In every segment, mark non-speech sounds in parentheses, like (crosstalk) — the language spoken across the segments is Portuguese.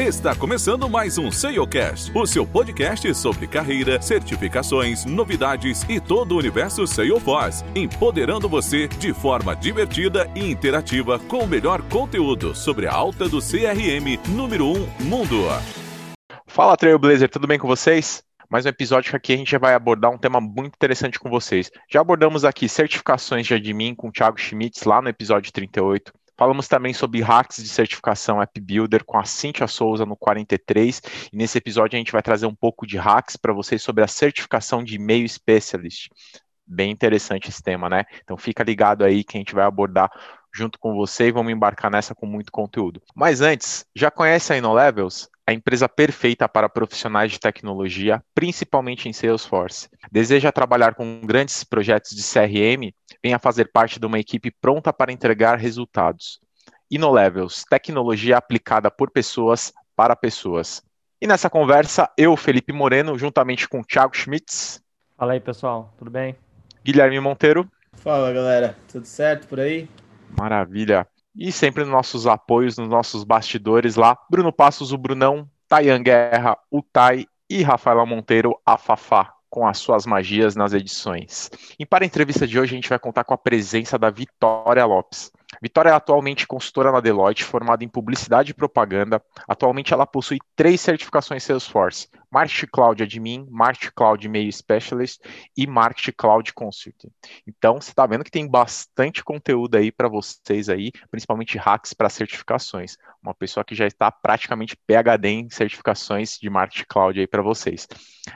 Está começando mais um SEOcast, o seu podcast sobre carreira, certificações, novidades e todo o universo Salesforce, empoderando você de forma divertida e interativa com o melhor conteúdo sobre a alta do CRM número 1 mundo. Fala Trailblazer, tudo bem com vocês? Mais um episódio aqui a gente vai abordar um tema muito interessante com vocês. Já abordamos aqui certificações de admin com o Thiago Schmitz lá no episódio 38. Falamos também sobre hacks de certificação App Builder com a Cintia Souza no 43. E nesse episódio a gente vai trazer um pouco de hacks para vocês sobre a certificação de e-mail specialist. Bem interessante esse tema, né? Então fica ligado aí que a gente vai abordar junto com você e vamos embarcar nessa com muito conteúdo. Mas antes, já conhece a InnoLevels? a empresa perfeita para profissionais de tecnologia, principalmente em Salesforce. Deseja trabalhar com grandes projetos de CRM? Venha fazer parte de uma equipe pronta para entregar resultados. InnoLevels, tecnologia aplicada por pessoas para pessoas. E nessa conversa, eu, Felipe Moreno, juntamente com Thiago Schmitz. Fala aí, pessoal, tudo bem? Guilherme Monteiro. Fala, galera, tudo certo por aí? Maravilha. E sempre nos nossos apoios, nos nossos bastidores lá, Bruno Passos, o Brunão, Tayan Guerra, o Tai e Rafaela Monteiro, a Fafá, com as suas magias nas edições. E para a entrevista de hoje, a gente vai contar com a presença da Vitória Lopes. Vitória é atualmente consultora na Deloitte, formada em publicidade e propaganda. Atualmente ela possui três certificações Salesforce: Marketing Cloud Admin, Marketing Cloud Mail Specialist e Marketing Cloud Consulting. Então, você está vendo que tem bastante conteúdo aí para vocês aí, principalmente hacks para certificações. Uma pessoa que já está praticamente PhD em certificações de Marketing Cloud aí para vocês.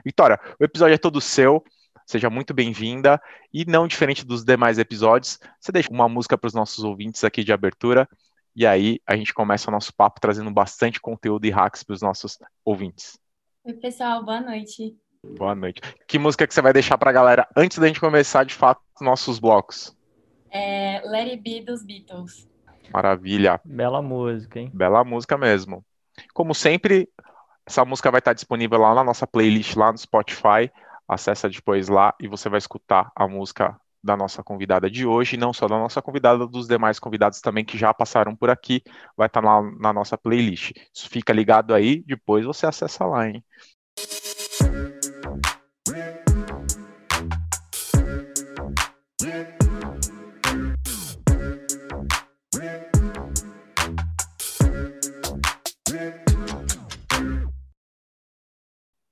Vitória, o episódio é todo seu. Seja muito bem-vinda. E não diferente dos demais episódios, você deixa uma música para os nossos ouvintes aqui de abertura. E aí a gente começa o nosso papo trazendo bastante conteúdo e hacks para os nossos ouvintes. Oi, pessoal, boa noite. Boa noite. Que música que você vai deixar para a galera antes da gente começar de fato os nossos blocos? É Let It Be dos Beatles. Maravilha. Bela música, hein? Bela música mesmo. Como sempre, essa música vai estar disponível lá na nossa playlist lá no Spotify. Acessa depois lá e você vai escutar a música da nossa convidada de hoje, não só da nossa convidada, dos demais convidados também que já passaram por aqui, vai estar lá na nossa playlist. Isso fica ligado aí, depois você acessa lá, hein?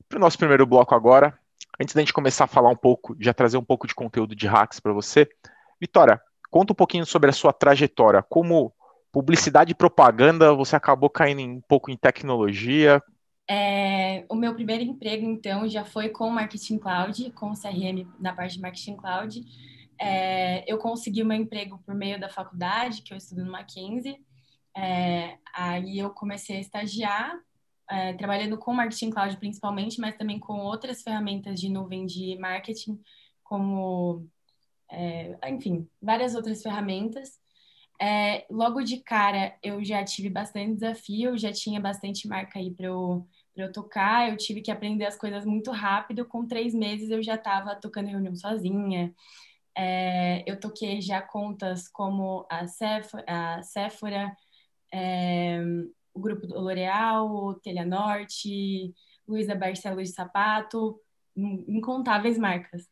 Para o nosso primeiro bloco agora, antes da gente começar a falar um pouco, já trazer um pouco de conteúdo de hacks para você, Vitória, conta um pouquinho sobre a sua trajetória. Como publicidade e propaganda, você acabou caindo um pouco em tecnologia? É, o meu primeiro emprego, então, já foi com Marketing Cloud, com CRM na parte de Marketing Cloud. É, eu consegui meu emprego por meio da faculdade, que eu estudo no Mackenzie. É, aí eu comecei a estagiar é, trabalhando com marketing cloud principalmente, mas também com outras ferramentas de nuvem de marketing, como, é, enfim, várias outras ferramentas. É, logo de cara, eu já tive bastante desafio, já tinha bastante marca aí para eu, eu tocar, eu tive que aprender as coisas muito rápido. Com três meses, eu já estava tocando reunião sozinha. É, eu toquei já contas como a Sephora, a Sephora é, o grupo do L'Oréal, Telha Norte, Luísa Barcelos de Sapato, incontáveis marcas.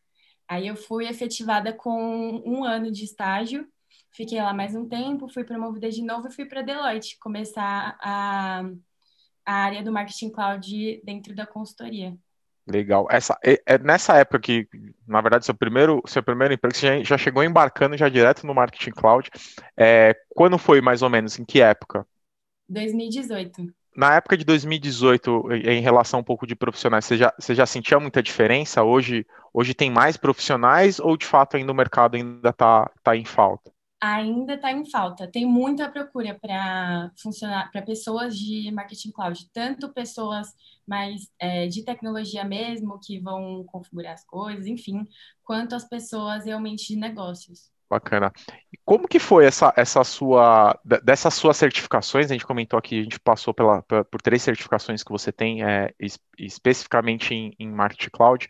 Aí eu fui efetivada com um ano de estágio, fiquei lá mais um tempo, fui promovida de novo e fui para Deloitte começar a, a área do marketing cloud dentro da consultoria. Legal. Essa, é, é, nessa época que, na verdade, seu primeiro, seu primeiro emprego, você já, já chegou embarcando já direto no marketing cloud. É, quando foi mais ou menos? Em que época? 2018. Na época de 2018, em relação um pouco de profissionais, você já, você já sentia muita diferença? Hoje, hoje tem mais profissionais ou de fato ainda o mercado ainda está tá em falta? Ainda está em falta. Tem muita procura para funcionar para pessoas de marketing cloud, tanto pessoas mais é, de tecnologia mesmo que vão configurar as coisas, enfim, quanto as pessoas realmente de negócios. Bacana. E como que foi essa, essa sua, dessas suas certificações, a gente comentou aqui, a gente passou pela, por três certificações que você tem, é, especificamente em, em Marketing Cloud.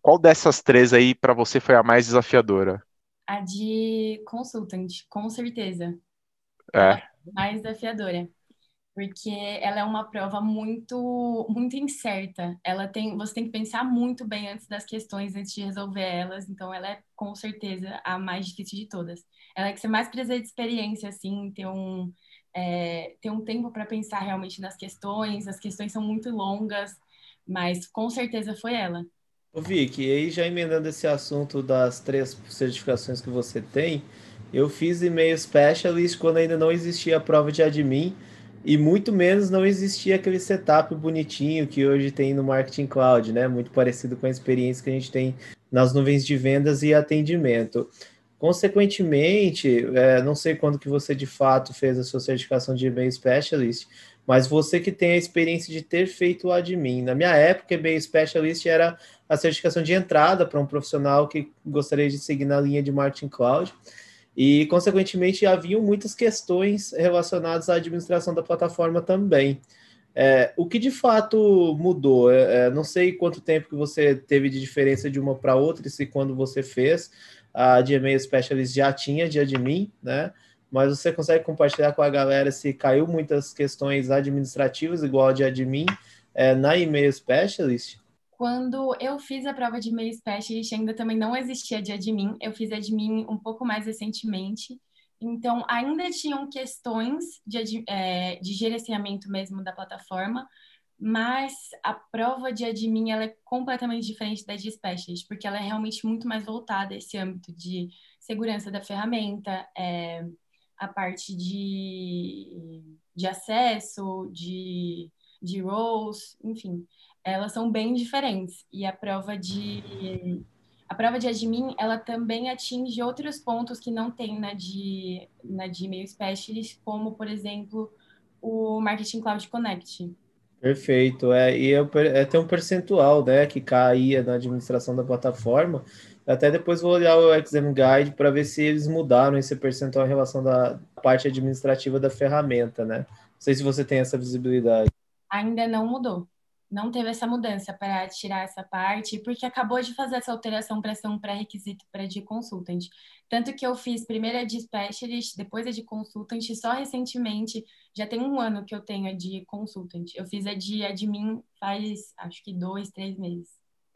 Qual dessas três aí para você foi a mais desafiadora? A de consultant, com certeza. É. mais desafiadora. Porque ela é uma prova muito muito incerta. Ela tem, você tem que pensar muito bem antes das questões, antes de resolver elas. Então, ela é com certeza a mais difícil de todas. Ela é que você mais precisa de experiência, assim, ter um é, ter um tempo para pensar realmente nas questões. As questões são muito longas, mas com certeza foi ela. Ô Vicky, e aí já emendando esse assunto das três certificações que você tem, eu fiz e-mail specialist quando ainda não existia a prova de admin e muito menos não existia aquele setup bonitinho que hoje tem no Marketing Cloud, né? Muito parecido com a experiência que a gente tem nas nuvens de vendas e atendimento. Consequentemente, é, não sei quando que você de fato fez a sua certificação de e-mail specialist, mas você que tem a experiência de ter feito o admin. Na minha época, e-mail specialist era a certificação de entrada para um profissional que gostaria de seguir na linha de marketing cloud. E, consequentemente, haviam muitas questões relacionadas à administração da plataforma também. É, o que de fato mudou? É, é não sei quanto tempo que você teve de diferença de uma para outra, e se quando você fez a de e-mail specialist já tinha de admin, né? Mas você consegue compartilhar com a galera se caiu muitas questões administrativas igual a de admin é, na e-mail specialist? Quando eu fiz a prova de e-mail specialist, ainda também não existia de admin. Eu fiz admin um pouco mais recentemente. Então, ainda tinham questões de, é, de gerenciamento mesmo da plataforma, mas a prova de admin ela é completamente diferente da de specialist, porque ela é realmente muito mais voltada a esse âmbito de segurança da ferramenta, é, a parte de, de acesso, de, de roles, enfim elas são bem diferentes. E a prova de a prova de admin, ela também atinge outros pontos que não tem na de na de e-mail specialist, como por exemplo, o Marketing Cloud Connect. Perfeito, é, e é, é tem um percentual, né, que caía na administração da plataforma. Até depois vou olhar o Exam Guide para ver se eles mudaram esse percentual em relação da parte administrativa da ferramenta, né? Não sei se você tem essa visibilidade. Ainda não mudou não teve essa mudança para tirar essa parte, porque acabou de fazer essa alteração para ser um pré-requisito para de consultant. Tanto que eu fiz primeiro a de specialist, depois a de consultant, só recentemente, já tem um ano que eu tenho a de consultant. Eu fiz a de admin faz, acho que dois, três meses.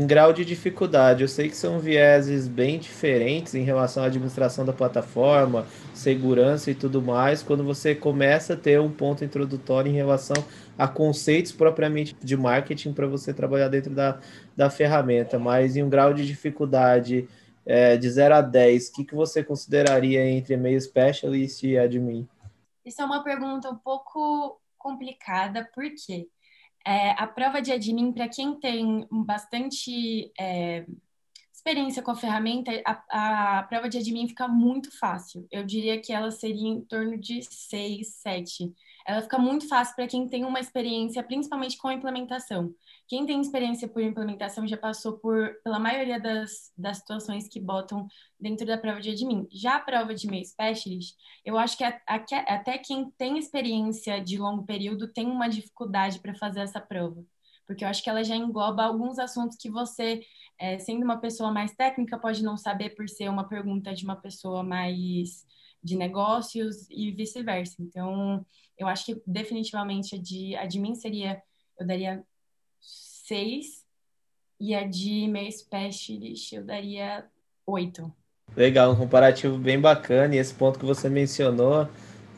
Em grau de dificuldade, eu sei que são vieses bem diferentes em relação à administração da plataforma, segurança e tudo mais, quando você começa a ter um ponto introdutório em relação a conceitos propriamente de marketing para você trabalhar dentro da, da ferramenta, mas em um grau de dificuldade é, de 0 a 10, o que, que você consideraria entre e-mail specialist e admin? Isso é uma pergunta um pouco complicada, porque é, a prova de admin, para quem tem bastante é, experiência com a ferramenta, a, a, prova de admin fica muito fácil. Eu diria que ela seria em torno de 6, 7 ela fica muito fácil para quem tem uma experiência, principalmente com a implementação. Quem tem experiência por implementação já passou por pela maioria das, das situações que botam dentro da prova de admin. Já a prova de meio specialist, eu acho que a, a, até quem tem experiência de longo período tem uma dificuldade para fazer essa prova. Porque eu acho que ela já engloba alguns assuntos que você, é, sendo uma pessoa mais técnica, pode não saber por ser uma pergunta de uma pessoa mais de negócios e vice-versa. Então, eu acho que definitivamente a de admin seria, eu daria seis e a de meio specialist eu daria oito. Legal, um comparativo bem bacana. E esse ponto que você mencionou,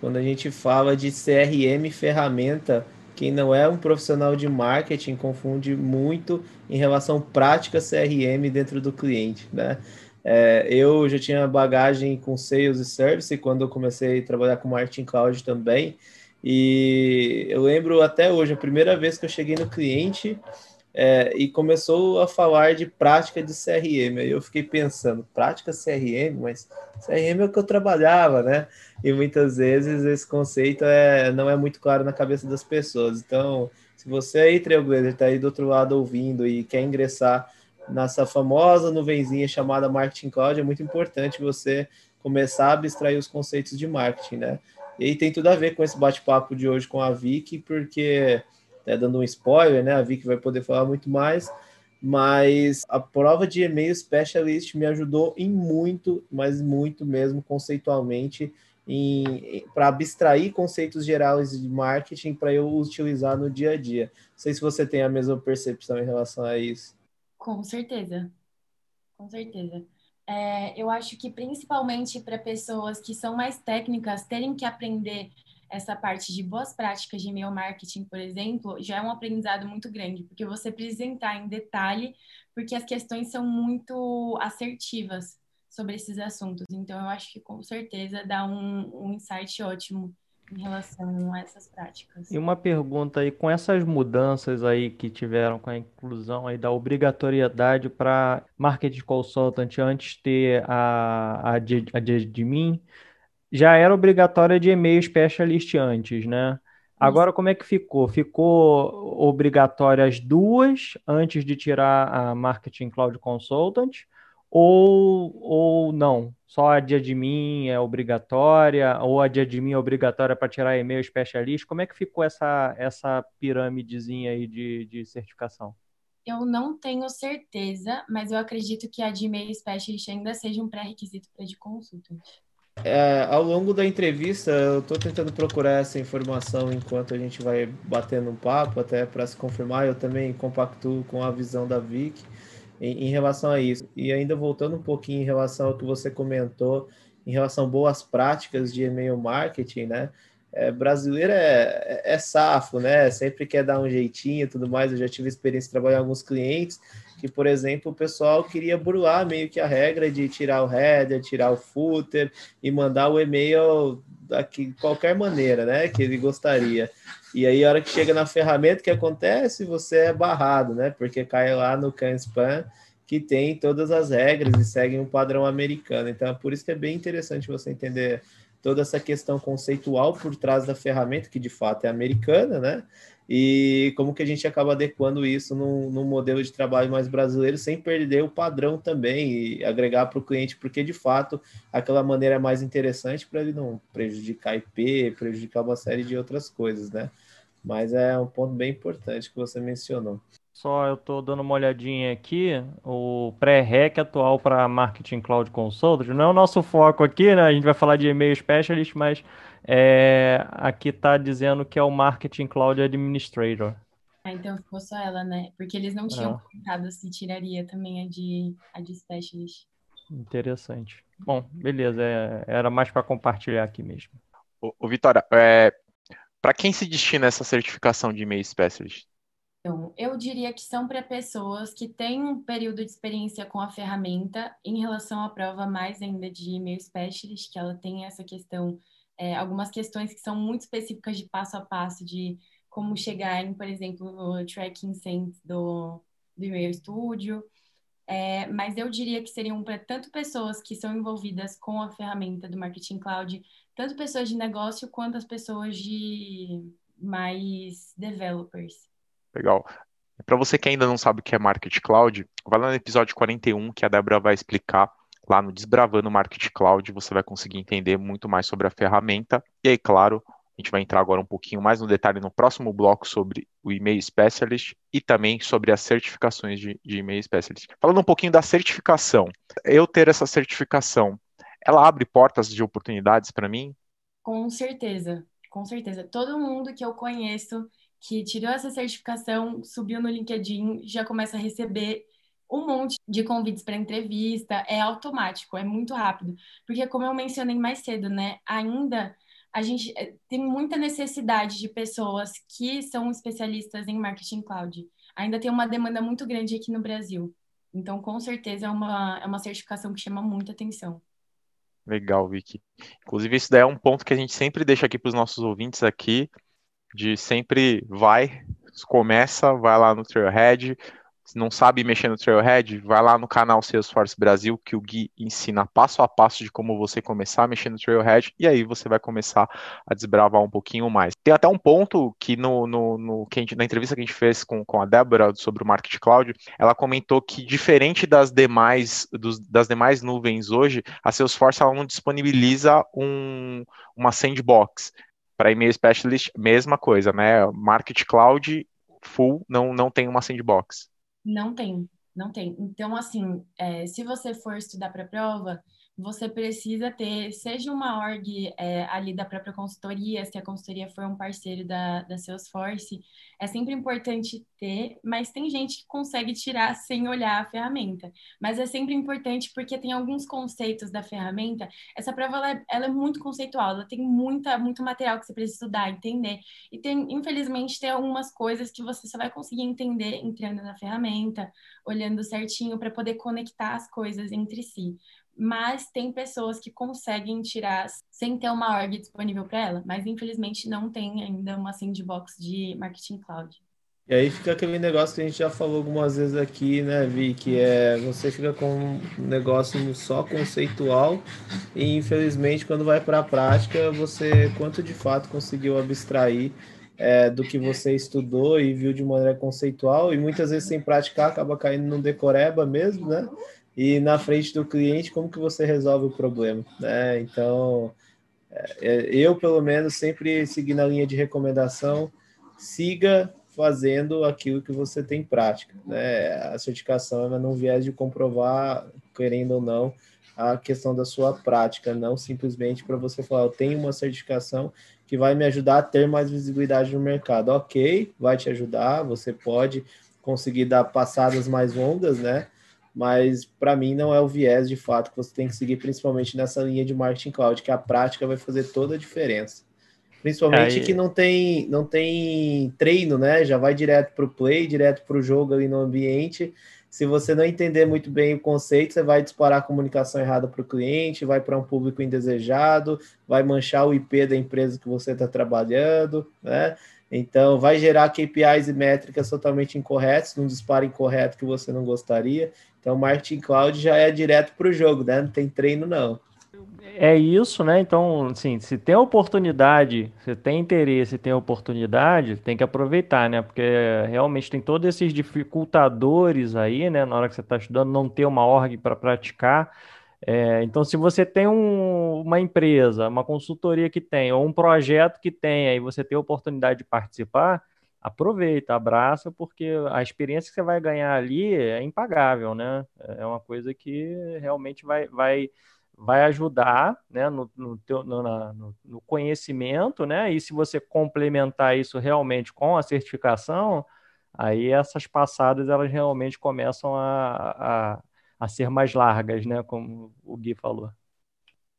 quando a gente fala de CRM ferramenta, quem não é um profissional de marketing confunde muito em relação prática CRM dentro do cliente, né? É, eu já tinha bagagem com Sales e Service quando eu comecei a trabalhar com Marketing Cloud também. E eu lembro até hoje, a primeira vez que eu cheguei no cliente é, e começou a falar de prática de CRM. Aí eu fiquei pensando, prática CRM? Mas CRM é o que eu trabalhava, né? E muitas vezes esse conceito é, não é muito claro na cabeça das pessoas. Então, se você aí, Trailblazer, está aí do outro lado ouvindo e quer ingressar nessa famosa nuvenzinha chamada Marketing Cloud, é muito importante você começar a abstrair os conceitos de marketing, né? E tem tudo a ver com esse bate-papo de hoje com a Vicky, porque, é, dando um spoiler, né? A Vicky vai poder falar muito mais, mas a prova de e-mail specialist me ajudou em muito, mas muito mesmo, conceitualmente, para abstrair conceitos gerais de marketing para eu utilizar no dia a dia. Não sei se você tem a mesma percepção em relação a isso. Com certeza, com certeza. É, eu acho que principalmente para pessoas que são mais técnicas terem que aprender essa parte de boas práticas de e-mail marketing, por exemplo, já é um aprendizado muito grande, porque você precisa entrar em detalhe, porque as questões são muito assertivas sobre esses assuntos. Então, eu acho que com certeza dá um, um insight ótimo em relação a essas práticas. E uma pergunta aí, com essas mudanças aí que tiveram com a inclusão aí da obrigatoriedade para marketing consultant antes ter a, a, a de, de já era obrigatória de e-mail specialist antes, né? Agora, como é que ficou? Ficou obrigatória as duas antes de tirar a Marketing Cloud Consultant? Ou, ou não? Só a de admin é obrigatória? Ou a de admin é obrigatória para tirar e-mail specialist? Como é que ficou essa, essa pirâmidezinha aí de, de certificação? Eu não tenho certeza, mas eu acredito que a de e-mail specialist ainda seja um pré-requisito para de consultant. É, ao longo da entrevista, eu estou tentando procurar essa informação enquanto a gente vai batendo um papo, até para se confirmar. Eu também compactuo com a visão da Vic em, em, relação a isso. E ainda voltando um pouquinho em relação ao que você comentou, em relação a boas práticas de e-mail marketing, né? É, brasileiro é, é, é safo, né? Sempre quer dar um jeitinho e tudo mais. Eu já tive experiência de trabalhar com alguns clientes que, por exemplo, o pessoal queria burlar meio que a regra de tirar o header, tirar o footer e mandar o e-mail de qualquer maneira, né, que ele gostaria. E aí, a hora que chega na ferramenta, o que acontece? Você é barrado, né, porque cai lá no can spam que tem todas as regras e segue um padrão americano. Então, é por isso que é bem interessante você entender toda essa questão conceitual por trás da ferramenta, que de fato é americana, né? e como que a gente acaba adequando isso num, num modelo de trabalho mais brasileiro sem perder o padrão também e agregar para o cliente, porque de fato aquela maneira é mais interessante para ele não prejudicar IP, prejudicar uma série de outras coisas, né? Mas é um ponto bem importante que você mencionou. Só eu estou dando uma olhadinha aqui, o pré-rec atual para Marketing Cloud Consultant, não é o nosso foco aqui, né? A gente vai falar de e-mail specialist, mas é, aqui está dizendo que é o Marketing Cloud Administrator. Ah, então ficou só ela, né? Porque eles não tinham é. comentado se tiraria também a de, a de Specialist. Interessante. Bom, beleza. É, era mais para compartilhar aqui mesmo. O, Vitória, é, para quem se destina essa certificação de e-mail specialist? Então, eu diria que são para pessoas que têm um período de experiência com a ferramenta em relação à prova mais ainda de e-mail specialist, que ela tem essa questão é, algumas questões que são muito específicas de passo a passo, de como chegar em, por exemplo, no tracking sense do, do e-mail studio. É, mas eu diria que seriam para tanto pessoas que são envolvidas com a ferramenta do Marketing Cloud, tanto pessoas de negócio quanto as pessoas de mais developers. Legal. Para você que ainda não sabe o que é Marketing Cloud, vai lá no episódio 41 que a Débora vai explicar lá no Desbravando Marketing Cloud, você vai conseguir entender muito mais sobre a ferramenta. E aí, claro, a gente vai entrar agora um pouquinho mais no detalhe no próximo bloco sobre o e-mail specialist e também sobre as certificações de, de e-mail specialist. Falando um pouquinho da certificação, eu ter essa certificação, ela abre portas de oportunidades para mim? Com certeza, com certeza. Todo mundo que eu conheço que tirou essa certificação, subiu no LinkedIn, já começa a receber um monte de convites para entrevista, é automático, é muito rápido. Porque, como eu mencionei mais cedo, né, ainda a gente eh, tem muita necessidade de pessoas que são especialistas em marketing cloud. Ainda tem uma demanda muito grande aqui no Brasil. Então, com certeza, é uma, é uma certificação que chama muita atenção. Legal, Vicky. Inclusive, isso daí é um ponto que a gente sempre deixa aqui para os nossos ouvintes aqui, de sempre vai, começa, vai lá no Trailhead, se não sabe mexer no Trailhead, vai lá no canal Salesforce Brasil, que o Gui ensina passo a passo de como você começar a mexer no Trailhead, e aí você vai começar a desbravar um pouquinho mais. Tem até um ponto que no, no, no que gente, na entrevista que a gente fez com, com a Débora sobre o Market Cloud, ela comentou que diferente das demais, dos, das demais nuvens hoje, a Salesforce ela não disponibiliza um, uma sandbox. Para e-mail specialist, mesma coisa, né? Market Cloud full não, não tem uma sandbox. Não tem, não tem. Então, assim, é, se você for estudar para a prova, você precisa ter, seja uma org é, ali da própria consultoria, se a consultoria for um parceiro da, da Salesforce, é sempre importante ter, mas tem gente que consegue tirar sem olhar a ferramenta. Mas é sempre importante porque tem alguns conceitos da ferramenta. Essa prova ela é, ela é muito conceitual, ela tem muita, muito material que você precisa estudar, entender. E tem, infelizmente, tem algumas coisas que você só vai conseguir entender entrando na ferramenta, olhando certinho para poder conectar as coisas entre si mas tem pessoas que conseguem tirar sem ter uma org disponível para ela, mas infelizmente não tem ainda uma sandbox de marketing cloud. E aí fica aquele negócio que a gente já falou algumas vezes aqui, né, Vi, que é você fica com um negócio só conceitual e infelizmente quando vai para a prática você quanto de fato conseguiu abstrair é, do que você estudou e viu de maneira conceitual e muitas vezes sem praticar acaba caindo no decoreba mesmo, né? E na frente do cliente, como que você resolve o problema, né? Então, é, eu, pelo menos, sempre segui na linha de recomendação, siga fazendo aquilo que você tem prática, né? A certificação é não viés de comprovar, querendo ou não, a questão da sua prática, não simplesmente para você falar, eu tenho uma certificação que vai me ajudar a ter mais visibilidade no mercado. Ok, vai te ajudar, você pode conseguir dar passadas mais longas, né? Mas para mim não é o viés de fato que você tem que seguir, principalmente nessa linha de marketing cloud, que a prática vai fazer toda a diferença. Principalmente Aí... que não tem, não tem treino, né? Já vai direto para o play, direto para o jogo ali no ambiente. Se você não entender muito bem o conceito, você vai disparar a comunicação errada para o cliente, vai para um público indesejado, vai manchar o IP da empresa que você está trabalhando, né? Então, vai gerar KPIs e métricas totalmente incorretas, num disparo incorreto que você não gostaria. Então, marketing cloud já é direto para o jogo, né? Não tem treino, não. É isso, né? Então, assim, se tem oportunidade, se tem interesse, tem oportunidade, tem que aproveitar, né? Porque realmente tem todos esses dificultadores aí, né? Na hora que você está estudando, não ter uma org para praticar. É, então, se você tem um, uma empresa, uma consultoria que tem, ou um projeto que tem, aí você tem a oportunidade de participar, aproveita, abraça, porque a experiência que você vai ganhar ali é impagável, né? É uma coisa que realmente vai, vai, vai ajudar né, no, no, teu, no, no, no conhecimento, né? E se você complementar isso realmente com a certificação, aí essas passadas elas realmente começam a, a, a ser mais largas, né? Como o Gui falou.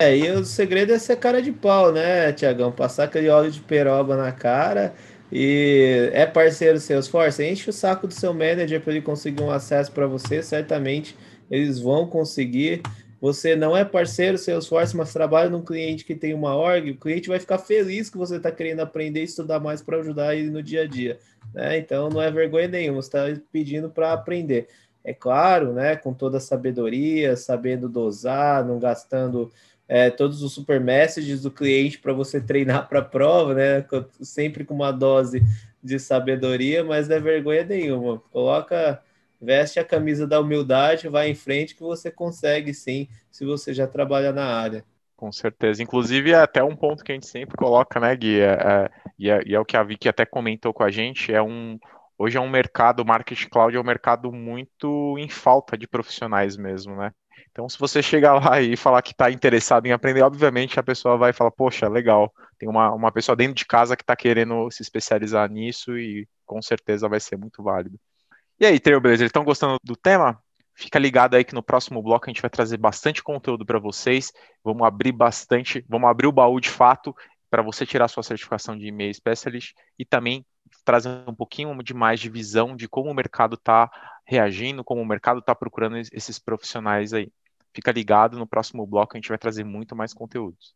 É, e o segredo é ser cara de pau, né, Tiagão? Passar aquele óleo de peroba na cara e é parceiro Salesforce, enche o saco do seu manager para ele conseguir um acesso para você, certamente eles vão conseguir. Você não é parceiro Salesforce, mas trabalha num cliente que tem uma org, o cliente vai ficar feliz que você está querendo aprender e estudar mais para ajudar ele no dia a dia. Né? Então não é vergonha nenhuma, você está pedindo para aprender. É claro, né, com toda a sabedoria, sabendo dosar, não gastando é, todos os super messages do cliente para você treinar para a prova, né? Sempre com uma dose de sabedoria, mas não é vergonha nenhuma. Coloca, veste a camisa da humildade, vai em frente que você consegue sim, se você já trabalha na área. Com certeza. Inclusive, é até um ponto que a gente sempre coloca, né, Gui? É, é, e, é, é o que a Vicky até comentou com a gente, é um. Hoje é um mercado, o marketing cloud é um mercado muito em falta de profissionais mesmo, né? Então, se você chegar lá e falar que está interessado em aprender, obviamente a pessoa vai falar, poxa, legal, tem uma, uma pessoa dentro de casa que está querendo se especializar nisso e com certeza vai ser muito válido. E aí, Trailblazer, estão gostando do tema? Fica ligado aí que no próximo bloco a gente vai trazer bastante conteúdo para vocês. Vamos abrir bastante, vamos abrir o baú de fato para você tirar sua certificação de e-mail specialist e também trazer um pouquinho de mais de visão de como o mercado está reagindo, como o mercado está procurando esses profissionais aí. Fica ligado, no próximo bloco a gente vai trazer muito mais conteúdos.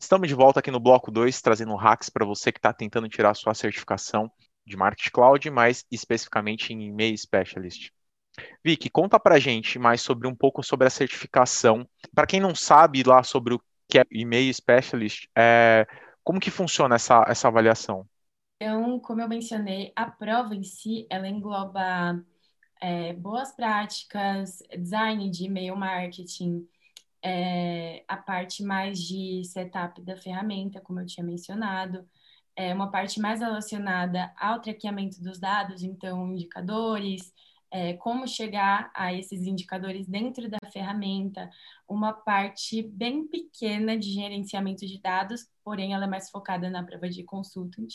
Estamos de volta aqui no bloco 2, trazendo hacks para você que está tentando tirar sua certificação de Marketing Cloud, mais especificamente em e-mail specialist. Vicky, conta para gente mais sobre um pouco sobre a certificação. Para quem não sabe lá sobre o que é e-mail specialist, é, como que funciona essa, essa avaliação? Então, como eu mencionei, a prova em si, ela engloba é, boas práticas, design de e-mail marketing, é, a parte mais de setup da ferramenta, como eu tinha mencionado, é uma parte mais relacionada ao traqueamento dos dados, então indicadores, é, como chegar a esses indicadores dentro da ferramenta, uma parte bem pequena de gerenciamento de dados, porém ela é mais focada na prova de consultant.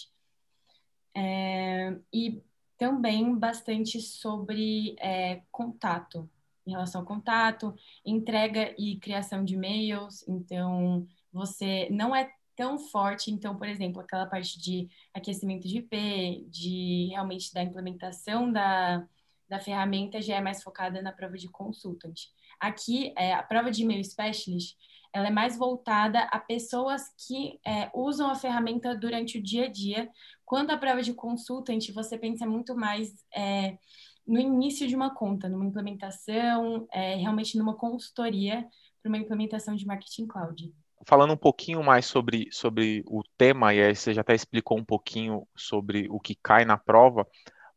É, e também bastante sobre é, contato, em relação ao contato, entrega e criação de e-mails. Então, você não é tão forte. Então, por exemplo, aquela parte de aquecimento de IP, de realmente da implementação da, da ferramenta já é mais focada na prova de consultant. Aqui, é, a prova de e-mail specialist, ela é mais voltada a pessoas que é, usam a ferramenta durante o dia a dia. Quando a prova de consultant, você pensa muito mais é, no início de uma conta, numa implementação, é, realmente numa consultoria para uma implementação de marketing cloud. Falando um pouquinho mais sobre, sobre o tema, e aí você já até explicou um pouquinho sobre o que cai na prova,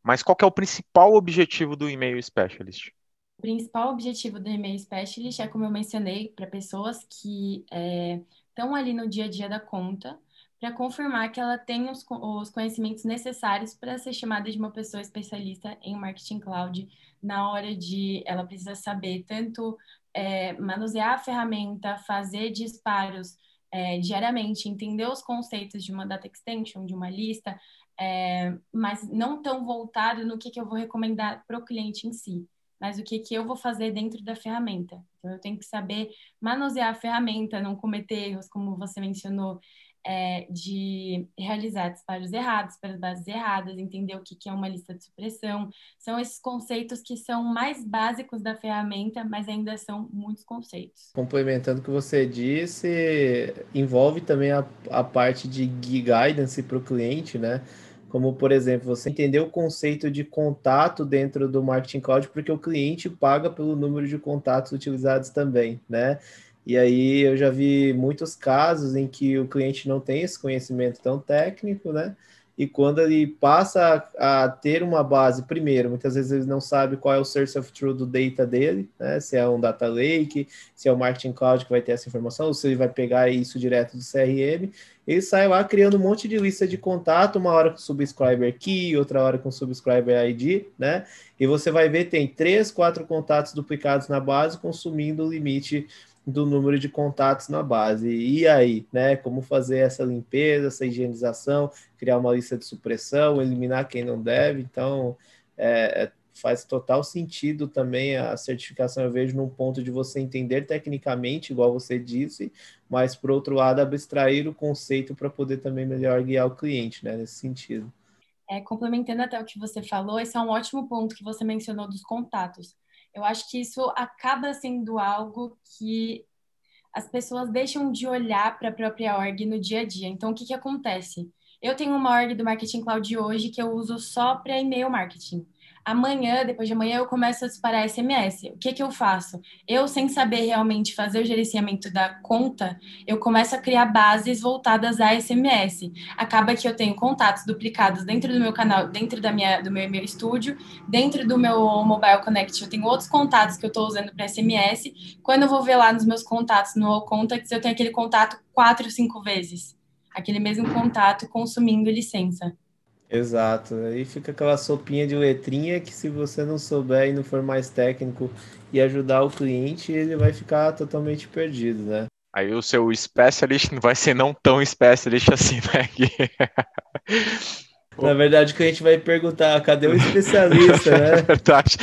mas qual é o principal objetivo do e-mail specialist? O principal objetivo do e-mail specialist é, como eu mencionei, para pessoas que estão é, ali no dia a dia da conta, para confirmar que ela tem os, os conhecimentos necessários para ser chamada de uma pessoa especialista em marketing cloud na hora de ela precisa saber tanto é, manusear a ferramenta, fazer disparos é, diariamente, entender os conceitos de uma data extension, de uma lista, é, mas não tão voltado no que, que eu vou recomendar para o cliente em si, mas o que, que eu vou fazer dentro da ferramenta. Então, eu tenho que saber manusear a ferramenta, não cometer erros, como você mencionou, é, de realizar disparos errados para as bases erradas, entender o que, que é uma lista de supressão. São esses conceitos que são mais básicos da ferramenta, mas ainda são muitos conceitos. Complementando o que você disse, envolve também a, a parte de guidance para o cliente, né? Como, por exemplo, você entender o conceito de contato dentro do Marketing Cloud, porque o cliente paga pelo número de contatos utilizados também, né? E aí eu já vi muitos casos em que o cliente não tem esse conhecimento tão técnico, né? E quando ele passa a, ter uma base, primeiro, muitas vezes ele não sabe qual é o source of truth do data dele, né? Se é um data lake, se é o marketing cloud que vai ter essa informação, ou se ele vai pegar isso direto do CRM. Ele sai lá criando um monte de lista de contato, uma hora com subscriber key, outra hora com subscriber ID, né? E você vai ver tem três, quatro contatos duplicados na base, consumindo o limite do número de contatos na base. E aí, né? Como fazer essa limpeza, essa higienização, criar uma lista de supressão, eliminar quem não deve. Então, é, é, faz total sentido também a certificação. Eu vejo num ponto de você entender tecnicamente, igual você disse, mas por outro lado, abstrair o conceito para poder também melhor guiar o cliente, né? Nesse sentido. É, complementando até o que você falou, esse é um ótimo ponto que você mencionou dos contatos eu acho que isso acaba sendo algo que as pessoas deixam de olhar para a própria org no dia a dia. Então, o que, que acontece? Eu tenho uma org do Marketing Cloud hoje que eu uso só para e-mail marketing amanhã, depois de amanhã, eu começo a disparar SMS. O que, que eu faço? Eu, sem saber realmente fazer o gerenciamento da conta, eu começo a criar bases voltadas a SMS. Acaba que eu tenho contatos duplicados dentro do meu canal, dentro da minha, do meu e-mail estúdio, dentro do meu Mobile Connect, eu tenho outros contatos que eu estou usando para SMS. Quando eu vou ver lá nos meus contatos, no All Contacts, eu tenho aquele contato quatro, cinco vezes. Aquele mesmo contato consumindo licença. Exato. Aí fica aquela sopinha de letrinha que se você não souber e não for mais técnico e ajudar o cliente, ele vai ficar totalmente perdido, né? Aí o seu specialist vai ser não tão specialist assim, né? (laughs) Na verdade, a gente vai perguntar, cadê o especialista, né? (laughs) É verdade.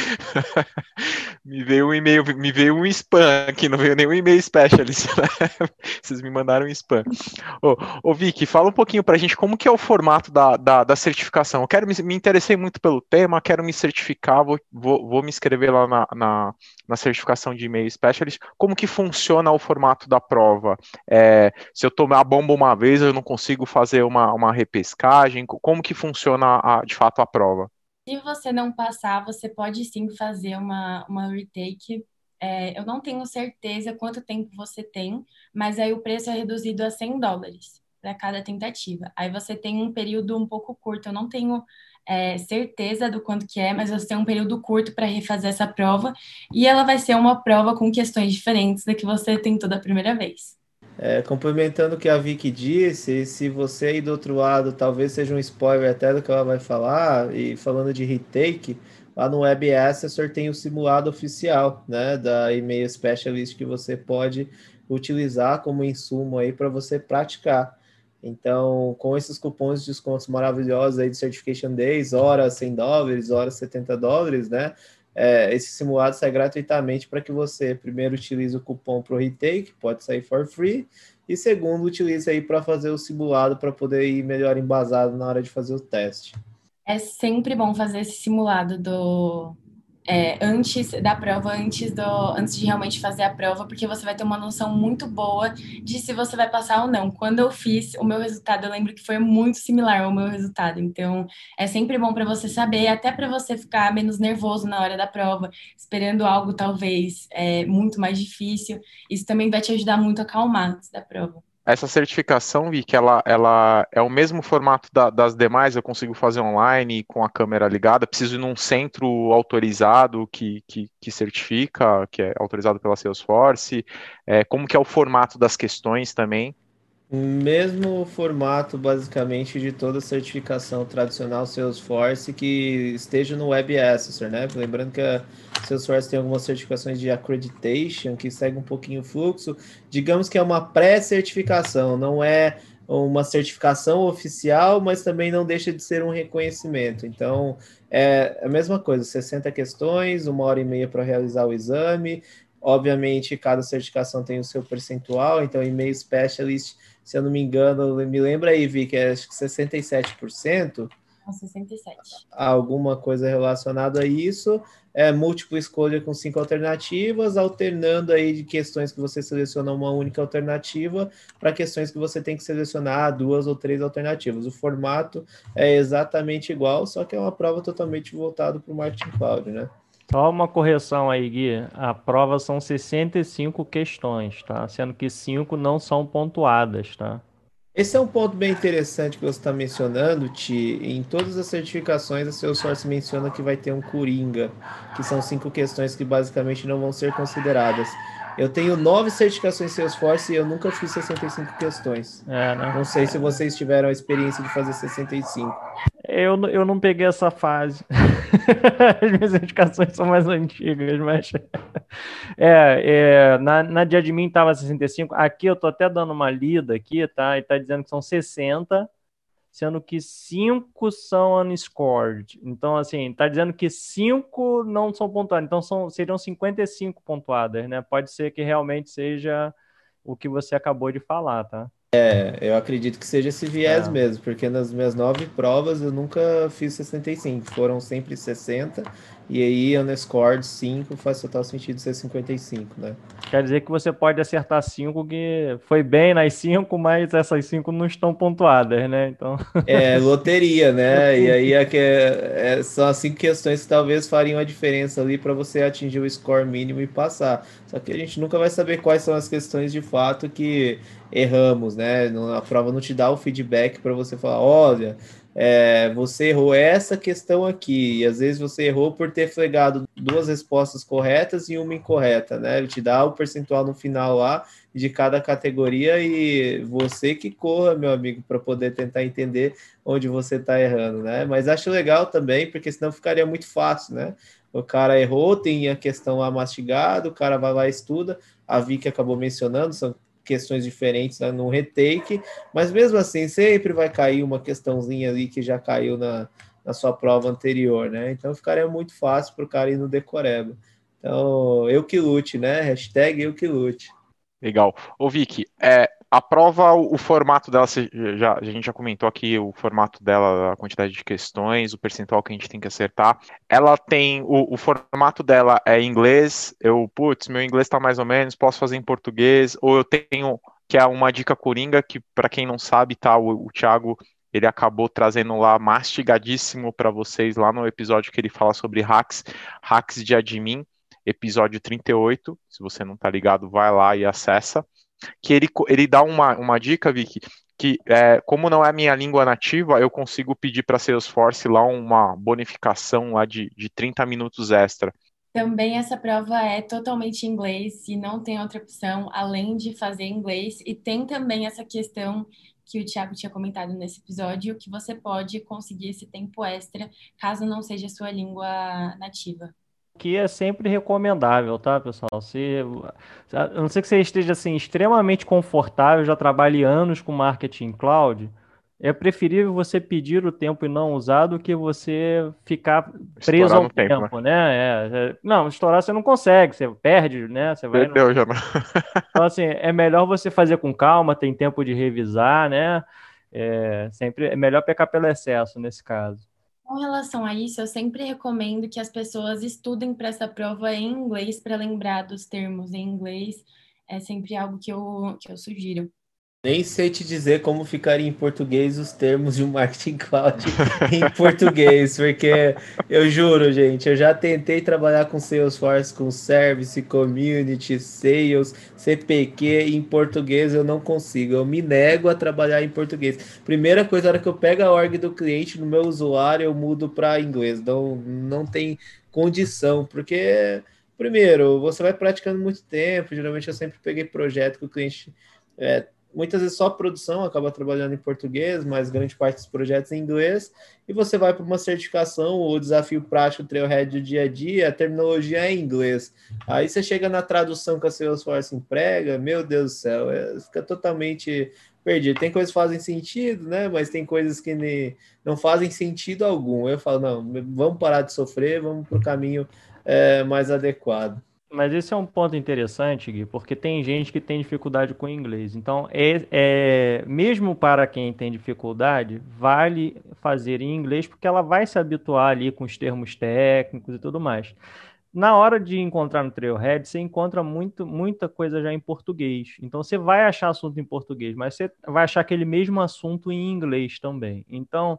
Me veio um e-mail, me veio um spam aqui, não veio nenhum e-mail specialist, (laughs) né? Vocês me mandaram um spam. Ô, ô Vicky, fala um pouquinho pra gente como que é o formato da, da, da certificação. Eu quero me, me, interessei muito pelo tema, quero me certificar, vou, vou, vou me inscrever lá na, na, na, certificação de e-mail specialist. Como que funciona o formato da prova? É, se eu tomar a bomba uma vez, eu não consigo fazer uma, uma repescagem? Como que funciona a, de fato a prova? Se você não passar, você pode sim fazer uma, uma retake. É, eu não tenho certeza quanto tempo você tem, mas aí o preço é reduzido a 100 dólares para cada tentativa. Aí você tem um período um pouco curto. Eu não tenho é, certeza do quanto que é, mas você tem um período curto para refazer essa prova e ela vai ser uma prova com questões diferentes da que você tentou da primeira vez. É, complementando o que a Vicky disse, se você aí do outro lado talvez seja um spoiler até do que ela vai falar, e falando de retake, lá no Web Assessor tem o simulado oficial né, da e-mail specialist que você pode utilizar como insumo aí para você praticar. Então, com esses cupons de descontos maravilhosos aí de Certification Days, hora 100 dólares, hora 70 dólares, né? É, esse simulado sai gratuitamente para que você, primeiro, utilize o cupom para o retake, pode sair for free, e segundo, utilize aí para fazer o simulado para poder ir melhor embasado na hora de fazer o teste. É sempre bom fazer esse simulado do, é, antes da prova, antes, do, antes de realmente fazer a prova, porque você vai ter uma noção muito boa de se você vai passar ou não. Quando eu fiz o meu resultado, eu lembro que foi muito similar ao meu resultado. Então, é sempre bom para você saber, até para você ficar menos nervoso na hora da prova, esperando algo talvez é, muito mais difícil. Isso também vai te ajudar muito a acalmar antes da prova. Essa certificação, Vi, que ela, ela é o mesmo formato da, das demais, eu consigo fazer online com a câmera ligada, preciso ir num centro autorizado que, que, que certifica, que é autorizado pela Salesforce, é, como que é o formato das questões também? Mesmo formato, basicamente, de toda certificação tradicional Salesforce que esteja no Web Assessor, né? Lembrando que a Salesforce tem algumas certificações de accreditation que segue um pouquinho o fluxo. Digamos que é uma pré-certificação, não é uma certificação oficial, mas também não deixa de ser um reconhecimento. Então, é a mesma coisa, 60 questões, uma hora e meia para realizar o exame. Obviamente, cada certificação tem o seu percentual, então, e-mail specialist se eu não me engano, me lembra aí, Vi, que é acho que 67%. 67. Alguma coisa relacionada a isso. É múltipla escolha com cinco alternativas, alternando aí de questões que você seleciona uma única alternativa para questões que você tem que selecionar duas ou três alternativas. O formato é exatamente igual, só que é uma prova totalmente voltada para o Marketing Cloud, né? Só uma correção aí, Gui. A prova são 65 questões, tá? Sendo que 5 não são pontuadas, tá? Esse é um ponto bem interessante que você está mencionando, Ti. Em todas as certificações, a Salesforce menciona que vai ter um Coringa, que são cinco questões que basicamente não vão ser consideradas. Eu tenho nove certificações Salesforce e eu nunca fiz 65 questões. É, né? Não sei se vocês tiveram a experiência de fazer 65. Eu, eu não peguei essa fase. (laughs) As minhas certificações são mais antigas, mas. (laughs) É, é na, na de admin estava 65. Aqui eu tô até dando uma lida aqui, tá? E tá dizendo que são 60 sendo que cinco são unscored. Então, assim, tá dizendo que cinco não são pontuadas. Então, são, seriam 55 pontuadas, né? Pode ser que realmente seja o que você acabou de falar, tá? É, eu acredito que seja esse viés é. mesmo, porque nas minhas nove provas eu nunca fiz 65, foram sempre 60 e aí, unscored 5 faz total sentido ser 55, né? Quer dizer que você pode acertar 5 que foi bem nas 5, mas essas 5 não estão pontuadas, né? Então... (laughs) É, loteria, né? e (laughs) aí é que é, é, são as 5 questões que talvez fariam a diferença ali para você atingir o score mínimo e passar. Só que a gente nunca vai saber quais são as questões de fato que erramos, né? A prova não te dá o feedback para você falar, olha, é, você errou essa questão aqui, e às vezes você errou por ter flegado duas respostas corretas e uma incorreta, né? Ele te dá o percentual no final lá de cada categoria e você que corra, meu amigo, para poder tentar entender onde você está errando, né? Mas acho legal também, porque senão ficaria muito fácil, né? O cara errou, tem a questão lá mastigada, o cara vai lá e estuda. A Vicky acabou mencionando, são questões diferentes né, no retake, mas mesmo assim sempre vai cair uma questãozinha ali que já caiu na, na sua prova anterior, né? Então ficaria muito fácil para o cara ir no decoreba. Então, eu que lute, né? Hashtag eu que lute. Legal. Ô, Vicky, é, a prova, o, o formato dela, já, a gente já comentou aqui o formato dela, a quantidade de questões, o percentual que a gente tem que acertar. Ela tem, o, o formato dela é inglês, eu, putz, meu inglês tá mais ou menos, posso fazer em português, ou eu tenho, que é uma dica coringa, que para quem não sabe, tá, o, o Thiago ele acabou trazendo lá mastigadíssimo para vocês lá no episódio que ele fala sobre hacks, hacks de admin episódio 38. Se você não está ligado, vai lá e acessa. Que ele, ele dá uma, uma dica, Vicky, que é, como não é minha língua nativa, eu consigo pedir para Salesforce lá uma bonificação lá de, de 30 minutos extra. Também essa prova é totalmente em inglês e não tem outra opção além de fazer inglês. E tem também essa questão que o Thiago tinha comentado nesse episódio, que você pode conseguir esse tempo extra caso não seja sua língua nativa que é sempre recomendável, tá, pessoal? Se, a não ser que você esteja assim extremamente confortável, já trabalhe anos com marketing cloud, é preferível você pedir o tempo e não usar do que você ficar preso estourar ao tempo, tempo né? né? É, é, não, estourar você não consegue, você perde, né? Você vai Perdeu já. Não. (laughs) Então, assim, é melhor você fazer com calma, tem tempo de revisar, né? É, sempre é melhor pecar pelo excesso nesse caso. Com relação a isso, eu sempre recomendo que as pessoas estudem para essa prova em inglês para lembrar dos termos em inglês. É sempre algo que eu, que eu sugiro. Nem sei te dizer como ficaria em português os termos de um marketing cloud em português, porque eu juro, gente, eu já tentei trabalhar com Salesforce, com Service, Community, Sales, CPQ, em português eu não consigo, eu me nego a trabalhar em português. Primeira coisa, na hora que eu pego a org do cliente no meu usuário, eu mudo para inglês, não, não tem condição, porque, primeiro, você vai praticando muito tempo, geralmente eu sempre peguei projeto que o cliente... É, muitas vezes só produção acaba trabalhando em português, mas grande parte dos projetos em inglês, e você vai para uma certificação, o desafio prático Trailhead do dia a dia, a terminologia é em inglês. Aí você chega na tradução que a Salesforce emprega, meu Deus do céu, é, fica totalmente perdido. Tem coisas que fazem sentido, né? Mas tem coisas que ne, não fazem sentido algum. Eu falo, não, vamos parar de sofrer, vamos para o caminho é, mais adequado. Mas esse é um ponto interessante, Gui, porque tem gente que tem dificuldade com inglês. Então, é, é, mesmo para quem tem dificuldade, vale fazer em inglês, porque ela vai se habituar ali com os termos técnicos e tudo mais. Na hora de encontrar no Trailhead, você encontra muito, muita coisa já em português. Então, você vai achar assunto em português, mas você vai achar aquele mesmo assunto em inglês também. Então,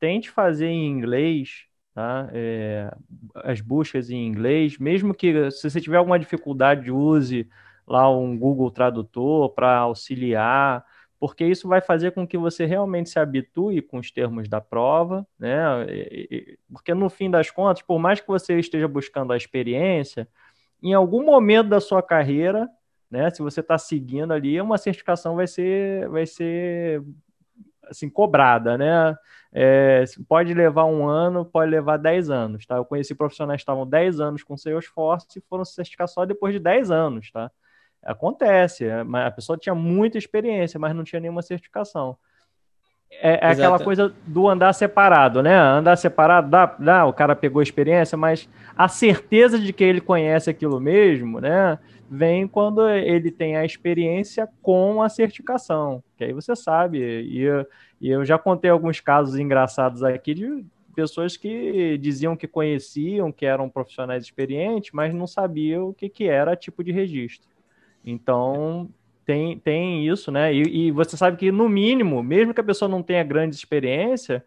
tente fazer em inglês tá? É, as buscas em inglês, mesmo que se você tiver alguma dificuldade, use lá um Google Tradutor para auxiliar, porque isso vai fazer com que você realmente se habitue com os termos da prova, né? Porque no fim das contas, por mais que você esteja buscando a experiência, em algum momento da sua carreira, né? Se você está seguindo ali, uma certificação vai ser, vai ser assim cobrada, né? É, pode levar um ano, pode levar 10 anos, tá? Eu conheci profissionais que estavam 10 anos com Salesforce e foram se certificar só depois de 10 anos, tá? Acontece, é, a pessoa tinha muita experiência, mas não tinha nenhuma certificação. É, é aquela coisa do andar separado, né? Andar separado, dá, dá, o cara pegou experiência, mas a certeza de que ele conhece aquilo mesmo, né? Vem quando ele tem a experiência com a certificação, que aí você sabe. E, e eu já contei alguns casos engraçados aqui de pessoas que diziam que conheciam, que eram profissionais experientes, mas não sabiam o que, que era tipo de registro. Então, tem, tem isso, né? E, e, você sabe que, no mínimo, mesmo que a pessoa não tenha grande experiência,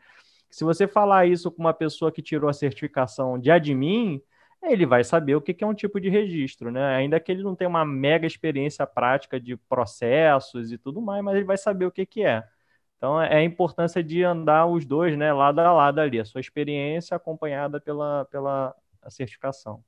se você falar isso com uma pessoa que tirou a certificação de admin, ele vai saber o que, que é um tipo de registro, né? Ainda que ele não tenha uma mega experiência prática de processos e tudo mais, mas ele vai saber o que, que é. Então, é a importância de andar os dois, né, lado a lado ali, a sua experiência acompanhada pela, pela certificação.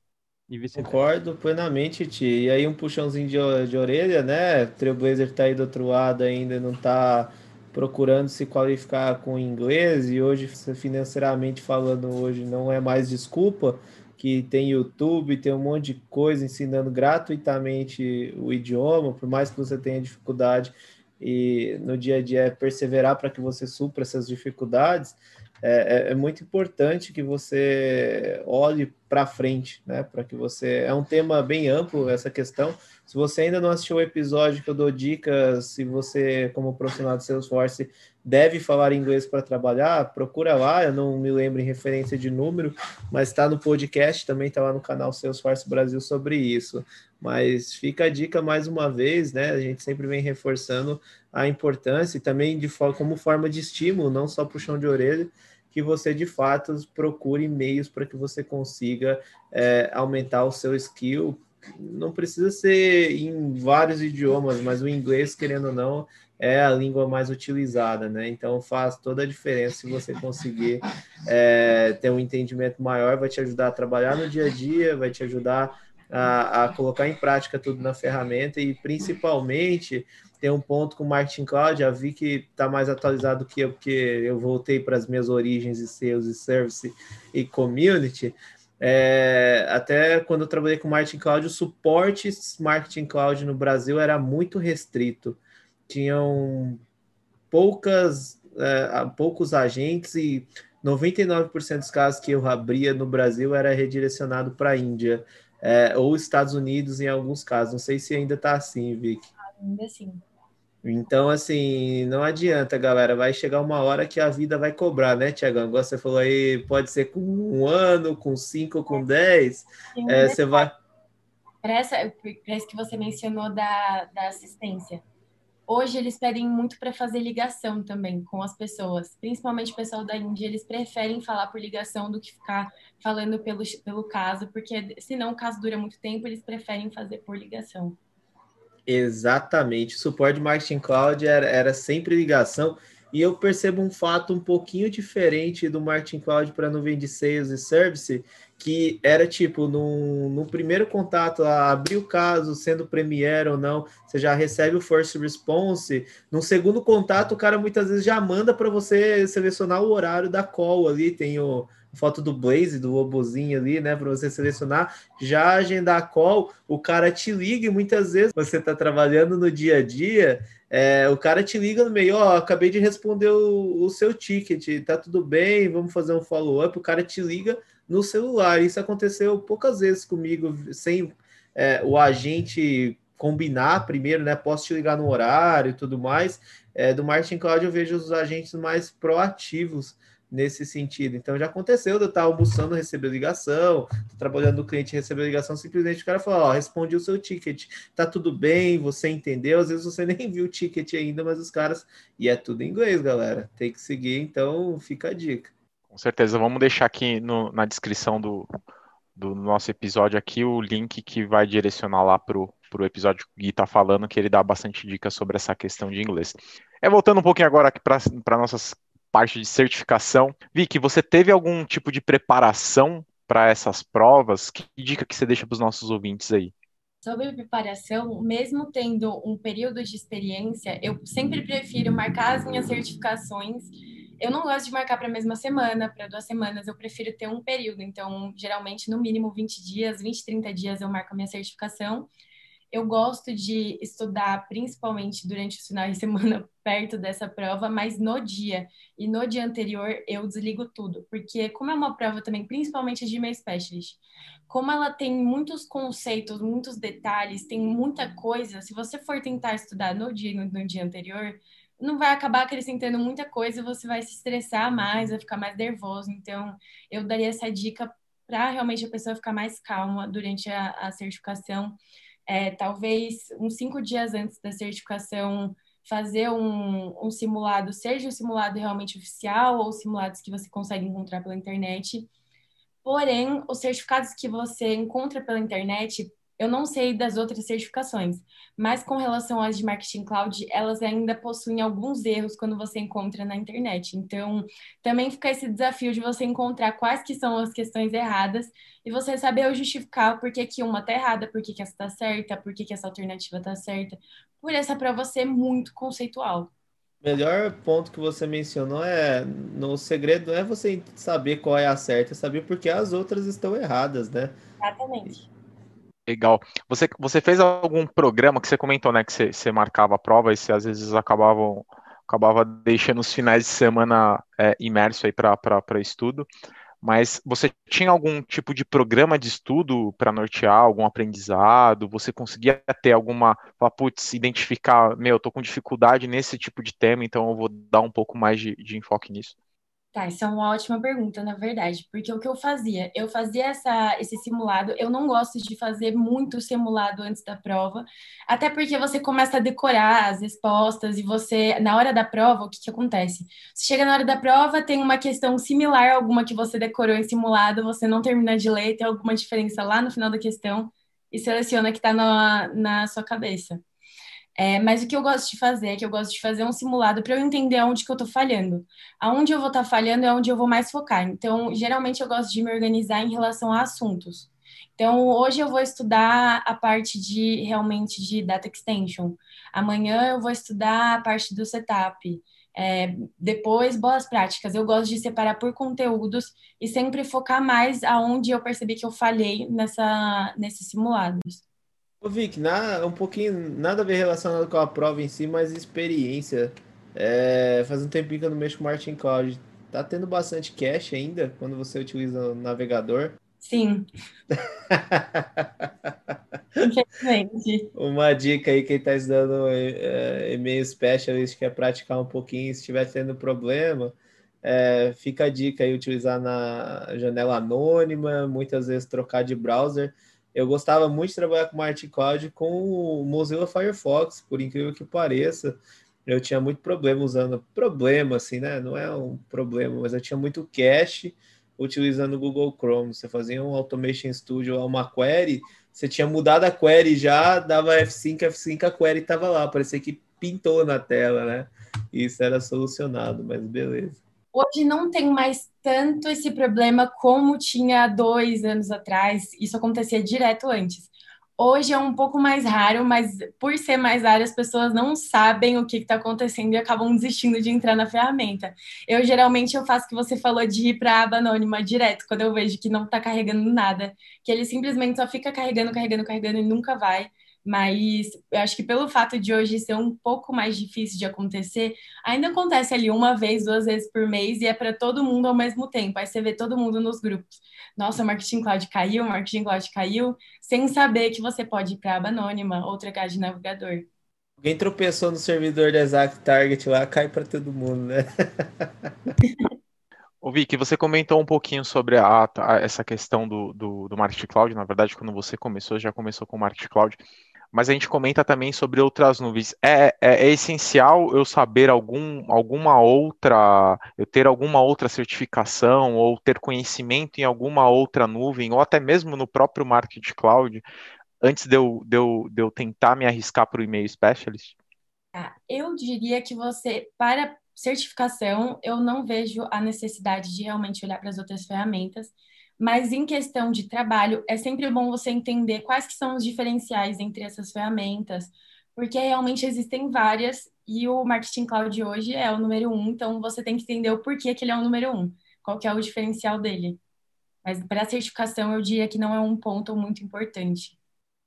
E Concordo plenamente, Ti. E aí um puxãozinho de, de orelha, né? Trailblazer tá aí do outro lado ainda, não tá procurando se qualificar com inglês e hoje, financeiramente falando, hoje não é mais desculpa que tem YouTube, tem um monte de coisa ensinando gratuitamente o idioma, por mais que você tenha dificuldade e no dia a dia perseverar para que você supra essas dificuldades, é, é, é muito importante que você olhe para frente, né? Para que você. É um tema bem amplo essa questão. Se você ainda não assistiu o episódio que eu dou dicas, se você, como profissional de Salesforce, deve falar inglês para trabalhar, procura lá. Eu não me lembro em referência de número, mas está no podcast, também está lá no canal Salesforce Brasil sobre isso. Mas fica a dica mais uma vez, né? A gente sempre vem reforçando a importância e também de como forma de estímulo, não só puxão de orelha, que você de fato procure meios para que você consiga é, aumentar o seu skill. Não precisa ser em vários idiomas, mas o inglês, querendo ou não, é a língua mais utilizada, né? Então faz toda a diferença se você conseguir é, ter um entendimento maior, vai te ajudar a trabalhar no dia a dia, vai te ajudar a, a colocar em prática tudo na ferramenta e principalmente tem um ponto com o Marketing Cloud, já vi que está mais atualizado que eu, porque eu voltei para as minhas origens de sales e service e community. É, até quando eu trabalhei com Marketing Cloud, o suporte Marketing Cloud no Brasil era muito restrito. Tinham poucas, é, poucos agentes e 99% dos casos que eu abria no Brasil era redirecionado para a Índia é, ou Estados Unidos em alguns casos. Não sei se ainda está assim, Vic ainda assim. Então, assim, não adianta, galera. Vai chegar uma hora que a vida vai cobrar, né, Tiagão? Agora você falou aí, pode ser com um ano, com cinco, com dez. É, você vai. Para essa que você mencionou da, da assistência. Hoje eles pedem muito para fazer ligação também com as pessoas, principalmente o pessoal da Índia. Eles preferem falar por ligação do que ficar falando pelo, pelo caso, porque senão o caso dura muito tempo, eles preferem fazer por ligação. Exatamente. Suporte Marketing Cloud era, era sempre ligação. E eu percebo um fato um pouquinho diferente do Marketing Cloud para nuvem de sales e service, que era tipo, no, no primeiro contato, abrir o caso, sendo Premiere ou não, você já recebe o first response. No segundo contato, o cara muitas vezes já manda para você selecionar o horário da call ali, tem o, foto do Blaze, do robozinho ali, né, para você selecionar, já agendar a call, o cara te liga e muitas vezes você está trabalhando no dia a dia, é, o cara te liga no meio, ó, oh, acabei de responder o, o, seu ticket, tá tudo bem, vamos fazer um follow-up, o cara te liga no celular, isso aconteceu poucas vezes comigo, sem é, o agente combinar primeiro, né, posso te ligar no horário e tudo mais, é, do Marketing Cloud eu vejo os agentes mais proativos, nesse sentido. Então já aconteceu de eu estar almoçando, receber ligação, trabalhando no cliente, receber ligação, simplesmente o cara fala, ó, respondi o seu ticket, tá tudo bem, você entendeu, às vezes você (laughs) nem viu o ticket ainda, mas os caras, e é tudo em inglês, galera, tem que seguir, então fica a dica. Com certeza, vamos deixar aqui no, na descrição do, do nosso episódio aqui o link que vai direcionar lá pro, pro episódio que o Gui tá falando, que ele dá bastante dicas sobre essa questão de inglês. É voltando um pouquinho agora para nossas parte de certificação. Vicky, você teve algum tipo de preparação para essas provas? Que dica que você deixa para os nossos ouvintes aí? Sobre preparação, mesmo tendo um período de experiência, eu sempre prefiro marcar as minhas certificações. Eu não gosto de marcar para a mesma semana, para duas semanas, eu prefiro ter um período. Então, geralmente, no mínimo 20 dias, 20, 30 dias eu marco a minha certificação eu gosto de estudar principalmente durante o final de (laughs) semana perto dessa prova, mas no dia e no dia anterior eu desligo tudo, porque como é uma prova também, principalmente de e-mail specialist, como ela tem muitos conceitos, muitos detalhes, tem muita coisa, se você for tentar estudar no dia e no, no dia anterior, não vai acabar acrescentando muita coisa, você vai se estressar mais, vai ficar mais nervoso. Então, eu daria essa dica para realmente a pessoa ficar mais calma durante a, a certificação é, talvez uns cinco dias antes da certificação fazer um, um, simulado, seja um simulado realmente oficial ou simulados que você consegue encontrar pela internet. Porém, os certificados que você encontra pela internet eu não sei das outras certificações, mas com relação às de marketing cloud, elas ainda possuem alguns erros quando você encontra na internet. Então, também fica esse desafio de você encontrar quais que são as questões erradas e você saber justificar por que, que uma está errada, por que, que essa está certa, por que, que essa alternativa está certa. Por essa prova ser muito conceitual. Melhor ponto que você mencionou é no segredo não é você saber qual é a certa, é saber por que as outras estão erradas, né? Exatamente. Legal. Você, você fez algum programa que você comentou, né? Que você, você marcava a prova e você às vezes acabavam acabava deixando os finais de semana é, imerso aí para estudo. mas você tinha algum tipo de programa de estudo para nortear algum aprendizado? Você conseguia ter alguma, putz, identificar, meu, eu tô com dificuldade nesse tipo de tema, então eu vou dar um pouco mais de, de enfoque nisso? Tá, isso é uma ótima pergunta, na verdade, porque o que eu fazia? Eu fazia essa, esse simulado, eu não gosto de fazer muito simulado antes da prova, até porque você começa a decorar as respostas e você, na hora da prova, o que, que acontece? Você chega na hora da prova, tem uma questão similar a alguma que você decorou em simulado, você não termina de ler, tem alguma diferença lá no final da questão e seleciona que está na, na sua cabeça. É, mas o que eu gosto de fazer é que eu gosto de fazer um simulado para eu entender aonde que eu estou falhando. Aonde eu vou estar tá falhando é onde eu vou mais focar. Então, geralmente eu gosto de me organizar em relação a assuntos. Então, hoje eu vou estudar a parte de realmente de data extension. Amanhã eu vou estudar a parte do setup. É, depois, boas práticas. Eu gosto de separar por conteúdos e sempre focar mais aonde eu percebi que eu falhei nessa, nesses simulados. Ô Vic, na, um pouquinho, nada a ver relacionado com a prova em si, mas experiência. É, faz um tempinho que eu não mexo com o Martin Cloud. Tá tendo bastante cache ainda quando você utiliza o navegador? Sim. Infelizmente. (laughs) Uma dica aí, quem está estudando é, e-mail specialist, quer praticar um pouquinho, se estiver tendo problema, é, fica a dica aí, utilizar na janela anônima, muitas vezes trocar de browser eu gostava muito de trabalhar com Martin Cloud com o Mozilla Firefox, por incrível que pareça. Eu tinha muito problema usando problema, assim, né? Não é um problema, mas eu tinha muito cache utilizando o Google Chrome. Você fazia um Automation Studio, uma query, você tinha mudado a query já, dava F5, F5, a query estava lá, parecia que pintou na tela, né? E isso era solucionado, mas beleza. Hoje não tem mais tanto esse problema como tinha dois anos atrás. Isso acontecia direto antes. Hoje é um pouco mais raro, mas por ser mais raro, as pessoas não sabem o que está acontecendo e acabam desistindo de entrar na ferramenta. Eu geralmente eu faço o que você falou de ir para a aba anônima direto, quando eu vejo que não está carregando nada, que ele simplesmente só fica carregando, carregando, carregando e nunca vai mas eu acho que pelo fato de hoje ser um pouco mais difícil de acontecer, ainda acontece ali uma vez, duas vezes por mês e é para todo mundo ao mesmo tempo. Aí você vê todo mundo nos grupos. Nossa, o Marketing Cloud caiu, o Marketing Cloud caiu, sem saber que você pode ir para aba anônima ou trocar de navegador. Alguém tropeçou no servidor da Exact Target lá, cai para todo mundo, né? (laughs) Ô Vicky, você comentou um pouquinho sobre a, a, essa questão do, do, do Marketing Cloud. Na verdade, quando você começou, já começou com o Marketing Cloud mas a gente comenta também sobre outras nuvens. É, é, é, essencial eu saber algum, alguma outra, eu ter alguma outra certificação ou ter conhecimento em alguma outra nuvem, ou até mesmo no próprio Market Cloud, antes de eu, de eu, de eu tentar me arriscar para o e-mail specialist? Ah, eu diria que você, para certificação, eu não vejo a necessidade de realmente olhar para as outras ferramentas mas em questão de trabalho, é sempre bom você entender quais que são os diferenciais entre essas ferramentas, porque realmente existem várias e o Marketing Cloud hoje é o número um, então você tem que entender o porquê que ele é o número um, qual que é o diferencial dele. Mas para a certificação, eu diria que não é um ponto muito importante.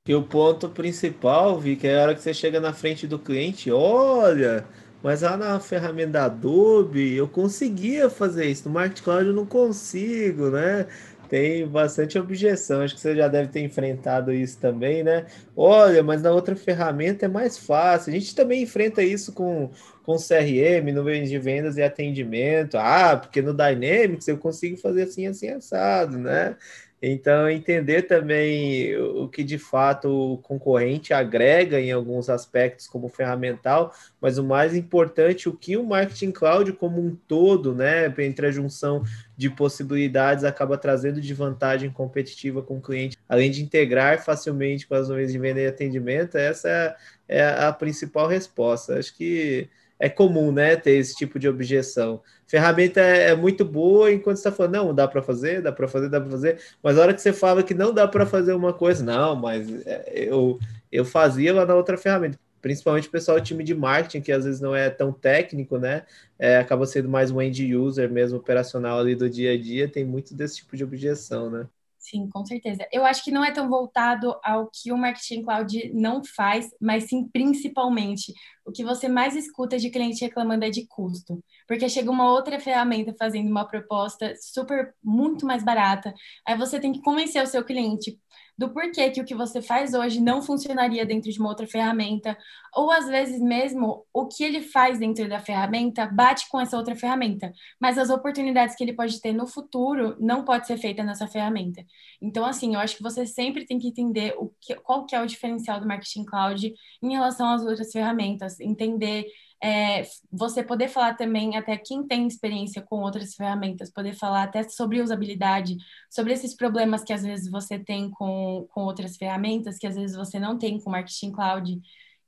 E o ponto principal, Vi, que é a hora que você chega na frente do cliente, olha, mas lá na ferramenta Adobe eu conseguia fazer isso, no Marketing Cloud eu não consigo, né? Tem bastante objeção. Acho que você já deve ter enfrentado isso também, né? Olha, mas na outra ferramenta é mais fácil. A gente também enfrenta isso com, com CRM, nuvens de vendas e atendimento. Ah, porque no Dynamics eu consigo fazer assim, assim, assado, né? Então, entender também o que de fato o concorrente agrega em alguns aspectos como ferramental, mas o mais importante, o que o marketing cloud como um todo, né, entre a junção de possibilidades, acaba trazendo de vantagem competitiva com o cliente, além de integrar facilmente com as nuvens de venda e atendimento, essa é a principal resposta. Acho que é comum, né, ter esse tipo de objeção. Ferramenta é, é muito boa enquanto você está falando, não, dá para fazer, dá para fazer, dá para fazer, mas a hora que você fala que não dá para fazer uma coisa, não, mas é, eu, eu fazia lá na outra ferramenta. Principalmente o pessoal time de marketing, que às vezes não é tão técnico, né? É, acaba sendo mais um end user mesmo, operacional ali do dia a dia, tem muito desse tipo de objeção, né? Sim, com certeza. Eu acho que não é tão voltado ao que o marketing cloud não faz, mas sim principalmente o que você mais escuta de cliente reclamando é de custo. Porque chega uma outra ferramenta fazendo uma proposta super muito mais barata, aí você tem que convencer o seu cliente do porquê que o que você faz hoje não funcionaria dentro de uma outra ferramenta, ou às vezes mesmo o que ele faz dentro da ferramenta bate com essa outra ferramenta, mas as oportunidades que ele pode ter no futuro não pode ser feita nessa ferramenta. Então, assim, eu acho que você sempre tem que entender o que, qual que é o diferencial do marketing cloud em relação às outras ferramentas, entender é, você poder falar também até quem tem experiência com outras ferramentas, poder falar até sobre usabilidade, sobre esses problemas que às vezes você tem com, com outras ferramentas, que às vezes você não tem com Marketing Cloud.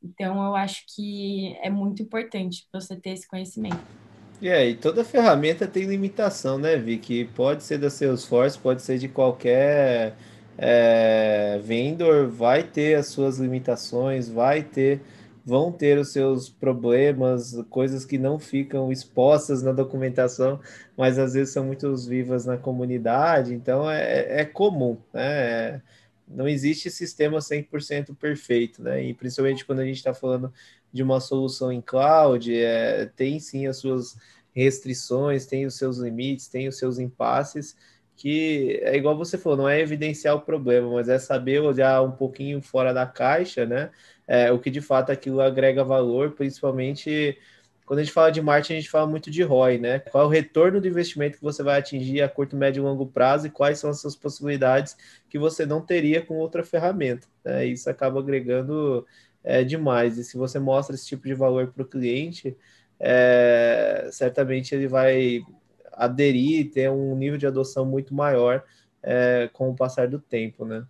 Então, eu acho que é muito importante você ter esse conhecimento. E aí, toda ferramenta tem limitação, né, Vicky? Pode ser da Salesforce, pode ser de qualquer é, vendor, vai ter as suas limitações, vai ter vão ter os seus problemas, coisas que não ficam expostas na documentação, mas às vezes são muito vivas na comunidade, então é, é comum, né? Não existe sistema 100% perfeito, né? E principalmente quando a gente está falando de uma solução em cloud, é, tem sim as suas restrições, tem os seus limites, tem os seus impasses, que é igual você falou, não é evidenciar o problema, mas é saber olhar um pouquinho fora da caixa, né? É, o que de fato aquilo agrega valor, principalmente quando a gente fala de marketing, a gente fala muito de ROI, né? Qual é o retorno do investimento que você vai atingir a curto, médio e longo prazo e quais são as suas possibilidades que você não teria com outra ferramenta. Né? Isso acaba agregando é, demais. E se você mostra esse tipo de valor para o cliente, é, certamente ele vai aderir e ter um nível de adoção muito maior é, com o passar do tempo, né?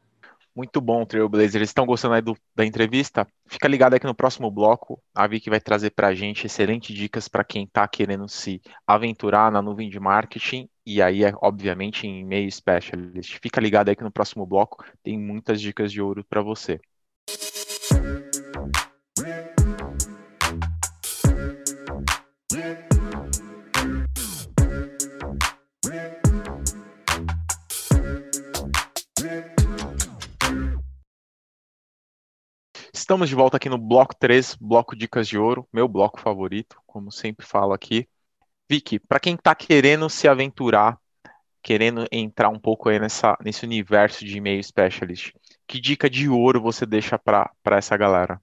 Muito bom, Trailblazer. Estão gostando aí do, da entrevista? Fica ligado aqui no próximo bloco. A Vicky vai trazer para a gente excelentes dicas para quem está querendo se aventurar na nuvem de marketing e aí, é, obviamente, em meio specialist. Fica ligado aí que no próximo bloco tem muitas dicas de ouro para você. Estamos de volta aqui no bloco 3, bloco Dicas de Ouro, meu bloco favorito, como sempre falo aqui. Vicky, para quem está querendo se aventurar, querendo entrar um pouco aí nessa, nesse universo de e-mail specialist, que dica de ouro você deixa para essa galera?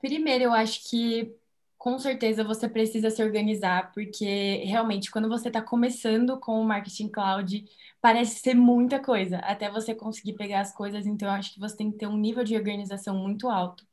Primeiro, eu acho que com certeza você precisa se organizar, porque realmente quando você está começando com o marketing cloud, parece ser muita coisa, até você conseguir pegar as coisas, então eu acho que você tem que ter um nível de organização muito alto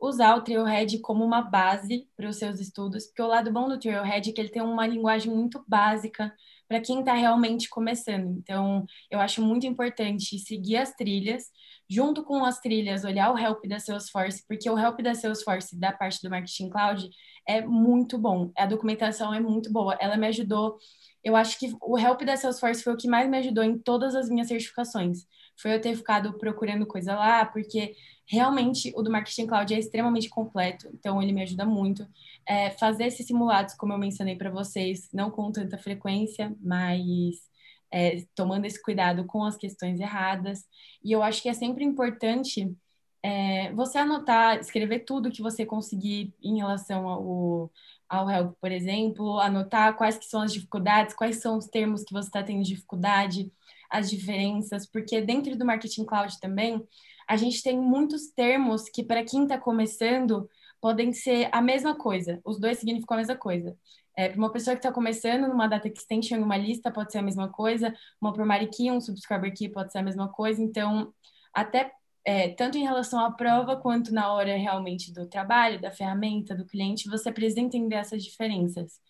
usar o Trailhead como uma base para os seus estudos, porque o lado bom do Trailhead é que ele tem uma linguagem muito básica para quem está realmente começando. Então, eu acho muito importante seguir as trilhas, junto com as trilhas, olhar o help da Salesforce, porque o help da Salesforce da parte do Marketing Cloud é muito bom. A documentação é muito boa. Ela me ajudou. Eu acho que o help da Salesforce foi o que mais me ajudou em todas as minhas certificações. Foi eu ter ficado procurando coisa lá, porque realmente o do Marketing Cloud é extremamente completo, então ele me ajuda muito. É, fazer esses simulados, como eu mencionei para vocês, não com tanta frequência, mas é, tomando esse cuidado com as questões erradas. E eu acho que é sempre importante é, você anotar, escrever tudo que você conseguir em relação ao, ao help, por exemplo, anotar quais que são as dificuldades, quais são os termos que você está tendo dificuldade, as diferenças, porque dentro do Marketing Cloud também a gente tem muitos termos que, para quem está começando, podem ser a mesma coisa. Os dois significam a mesma coisa. É, para uma pessoa que está começando numa data extension, uma lista, pode ser a mesma coisa. Uma primary key, um subscriber key pode ser a mesma coisa. Então, até é, tanto em relação à prova quanto na hora realmente do trabalho, da ferramenta, do cliente, você precisa entender essas diferenças.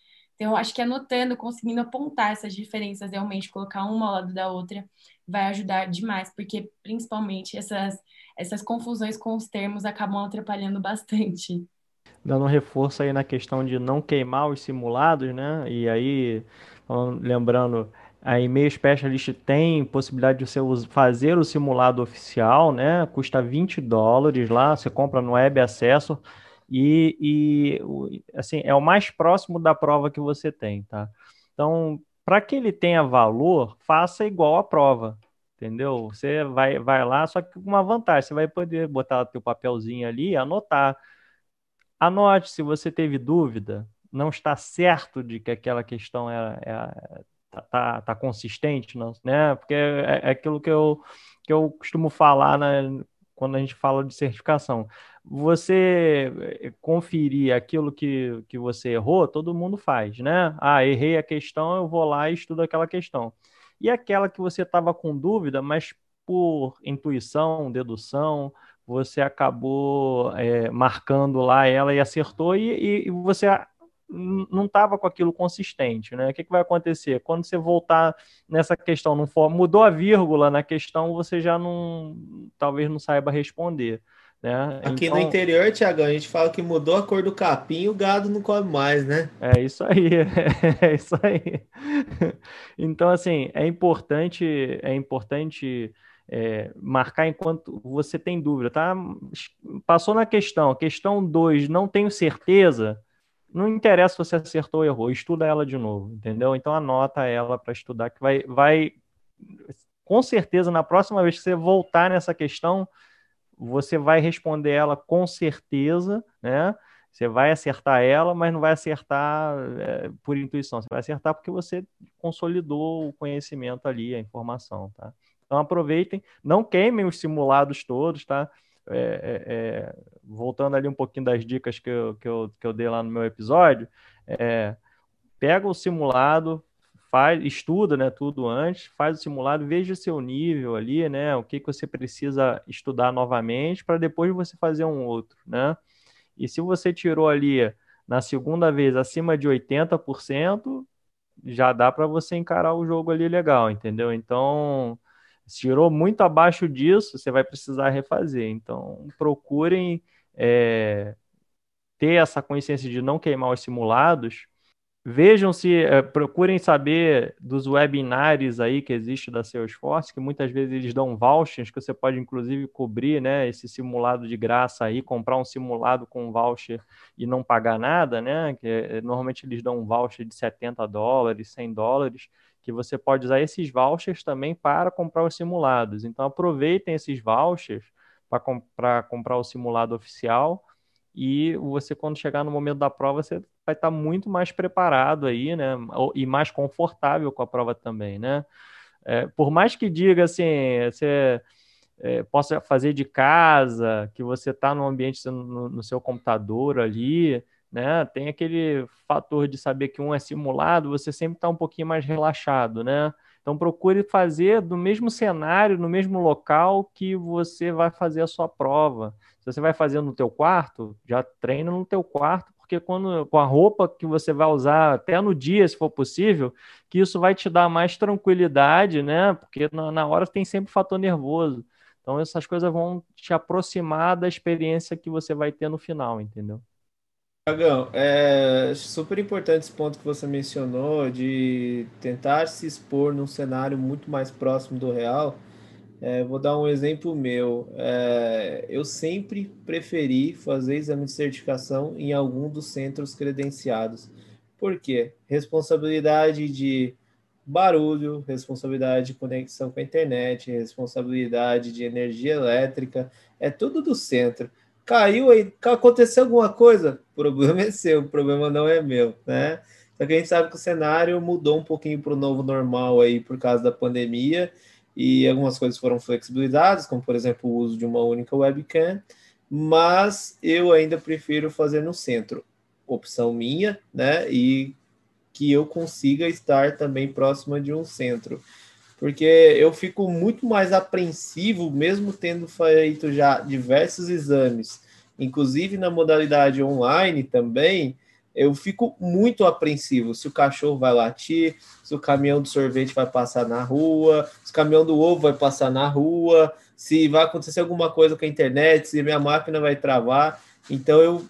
Então, acho que anotando, conseguindo apontar essas diferenças, realmente colocar uma ao lado da outra, vai ajudar demais, porque principalmente essas essas confusões com os termos acabam atrapalhando bastante. Dando um reforço aí na questão de não queimar os simulados, né? E aí, lembrando, a e-mail specialist tem possibilidade de você fazer o simulado oficial, né? Custa 20 dólares lá, você compra no web acesso e, e assim, é o mais próximo da prova que você tem, tá? Então, para que ele tenha valor, faça igual a prova entendeu? Você vai, vai lá, só que com uma vantagem, você vai poder botar teu papelzinho ali e anotar. Anote se você teve dúvida, não está certo de que aquela questão é, é tá, tá, tá, consistente, não, né? Porque é, é, aquilo que eu, que eu costumo falar né, quando a gente fala de certificação. Você eh, conferir aquilo que, que você errou, todo mundo faz, né? Ah, errei a questão, eu vou lá e estudo aquela questão. E aquela que você estava com dúvida, mas por intuição, dedução, você acabou é, marcando lá ela e acertou, e, e você não estava com aquilo consistente, né? O que, que, vai acontecer? Quando você voltar nessa questão, não for, mudou a vírgula na questão, você já não, talvez não saiba responder. Né? Aqui então, no interior, Tiagão, a gente fala que mudou a cor do capim o gado não come mais, né? É isso aí, (laughs) é isso aí. Então, assim, é importante, é importante é, marcar enquanto você tem dúvida, tá? Passou na questão, questão 2, não tenho certeza, não interessa se você acertou ou errou, estuda ela de novo, entendeu? Então anota ela para estudar, que vai, vai, com certeza, na próxima vez que você voltar nessa questão, você vai responder ela com certeza, né? Você vai acertar ela, mas não vai acertar é, por intuição, você vai acertar porque você consolidou o conhecimento ali, a informação, tá? Então aproveitem, não queimem os simulados todos, tá? É, é, é, voltando ali um pouquinho das dicas que eu, que eu, que eu dei lá no meu episódio, é, pega o simulado, faz, estuda né, tudo antes, faz o simulado, veja o seu nível ali, né? O que, que você precisa estudar novamente para depois você fazer um outro, né? E se você tirou ali na segunda vez acima de 80%, já dá para você encarar o jogo ali legal, entendeu? Então, tirou muito abaixo disso, você vai precisar refazer. Então, procurem é, ter essa consciência de não queimar os simulados. Vejam se, é, procurem saber dos webinars aí que existe da Salesforce, que muitas vezes eles dão vouchers, que você pode inclusive cobrir, né, esse simulado de graça aí, comprar um simulado com voucher e não pagar nada, né, que é, normalmente eles dão um voucher de 70 dólares, 100 dólares, que você pode usar esses vouchers também para comprar os simulados. Então aproveitem esses vouchers para comprar, comprar o simulado oficial e você quando chegar no momento da prova você vai estar muito mais preparado aí, né? E mais confortável com a prova também, né? É, por mais que diga assim, você é, possa fazer de casa, que você está no ambiente no, no seu computador ali, né? Tem aquele fator de saber que um é simulado, você sempre está um pouquinho mais relaxado, né? Então procure fazer do mesmo cenário, no mesmo local que você vai fazer a sua prova. Se você vai fazer no teu quarto, já treina no teu quarto, porque quando com a roupa que você vai usar até no dia, se for possível, que isso vai te dar mais tranquilidade, né? Porque na, na hora tem sempre fator nervoso. Então essas coisas vão te aproximar da experiência que você vai ter no final, entendeu? Dragão, é super importante esse ponto que você mencionou de tentar se expor num cenário muito mais próximo do real. É, vou dar um exemplo meu. É, eu sempre preferi fazer exame de certificação em algum dos centros credenciados. Por quê? Responsabilidade de barulho, responsabilidade de conexão com a internet, responsabilidade de energia elétrica, é tudo do centro caiu aí, aconteceu alguma coisa, o problema é seu, o problema não é meu, né? Só que a gente sabe que o cenário mudou um pouquinho para o novo normal aí por causa da pandemia e algumas coisas foram flexibilizadas, como por exemplo o uso de uma única webcam, mas eu ainda prefiro fazer no centro, opção minha, né? E que eu consiga estar também próxima de um centro porque eu fico muito mais apreensivo, mesmo tendo feito já diversos exames, inclusive na modalidade online também, eu fico muito apreensivo se o cachorro vai latir, se o caminhão do sorvete vai passar na rua, se o caminhão do ovo vai passar na rua, se vai acontecer alguma coisa com a internet, se minha máquina vai travar. Então, eu,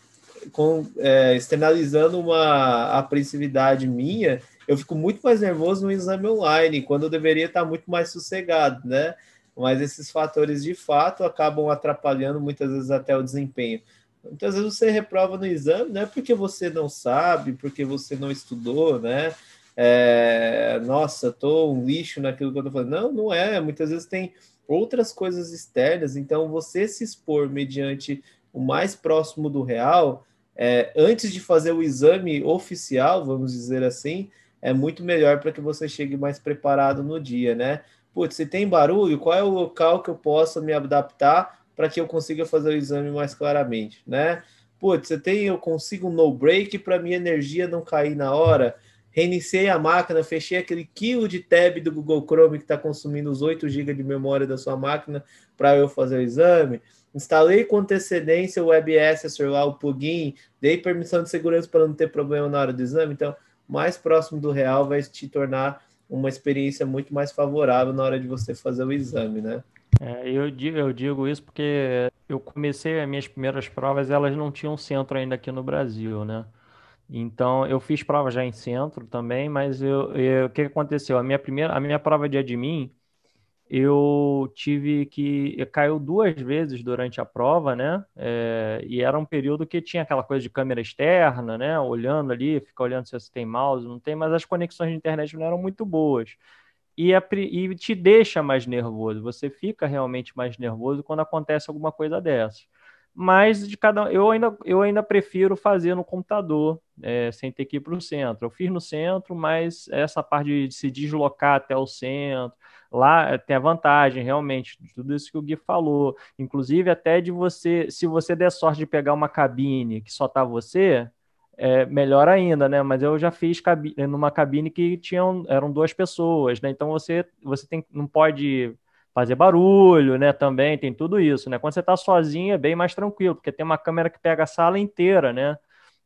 com, é, externalizando uma apreensividade minha, eu fico muito mais nervoso no exame online, quando eu deveria estar muito mais sossegado, né? Mas esses fatores de fato acabam atrapalhando muitas vezes até o desempenho. Muitas vezes você reprova no exame, não é porque você não sabe, porque você não estudou, né? é, nossa, tô um lixo naquilo que eu tô falando. Não, não é. Muitas vezes tem outras coisas externas. Então, você se expor mediante o mais próximo do real, é, antes de fazer o exame oficial, vamos dizer assim, é muito melhor para que você chegue mais preparado no dia, né? Putz, se tem barulho, qual é o local que eu possa me adaptar para que eu consiga fazer o exame mais claramente, né? Putz, você tem, eu consigo um no break para minha energia não cair na hora. Reiniciei a máquina, fechei aquele quilo de tab do Google Chrome que está consumindo os 8 GB de memória da sua máquina para eu fazer o exame. Instalei com antecedência o WebAssessor lá, o plugin, dei permissão de segurança para não ter problema na hora do exame. Então, mais próximo do real vai te tornar uma experiência muito mais favorável na hora de você fazer o exame, né? É, eu, digo, eu digo isso porque eu comecei as minhas primeiras provas, elas não tinham centro ainda aqui no Brasil, né? Então, eu fiz prova já em centro também, mas eu, eu, o que aconteceu? A minha primeira, a minha prova de admin, eu tive que. Caiu duas vezes durante a prova, né? É, e era um período que tinha aquela coisa de câmera externa, né? Olhando ali, fica olhando se você tem mouse, não tem, mas as conexões de internet não eram muito boas. E, é, e te deixa mais nervoso, você fica realmente mais nervoso quando acontece alguma coisa dessa. Mas de cada eu ainda, eu ainda prefiro fazer no computador, é, sem ter que ir para o centro. Eu fiz no centro, mas essa parte de se deslocar até o centro, Lá eh, tem a vantagem, realmente, de tudo isso que o Gui falou. Inclusive, até de você, se você der sorte de pegar uma cabine que só tá você, é melhor ainda, né? Mas eu já fiz cabine, numa cabine que tinham, eram duas pessoas, né? Então você, você tem, não pode fazer barulho, né? Também tem tudo isso, né? Quando você está sozinho é bem mais tranquilo, porque tem uma câmera que pega a sala inteira, né?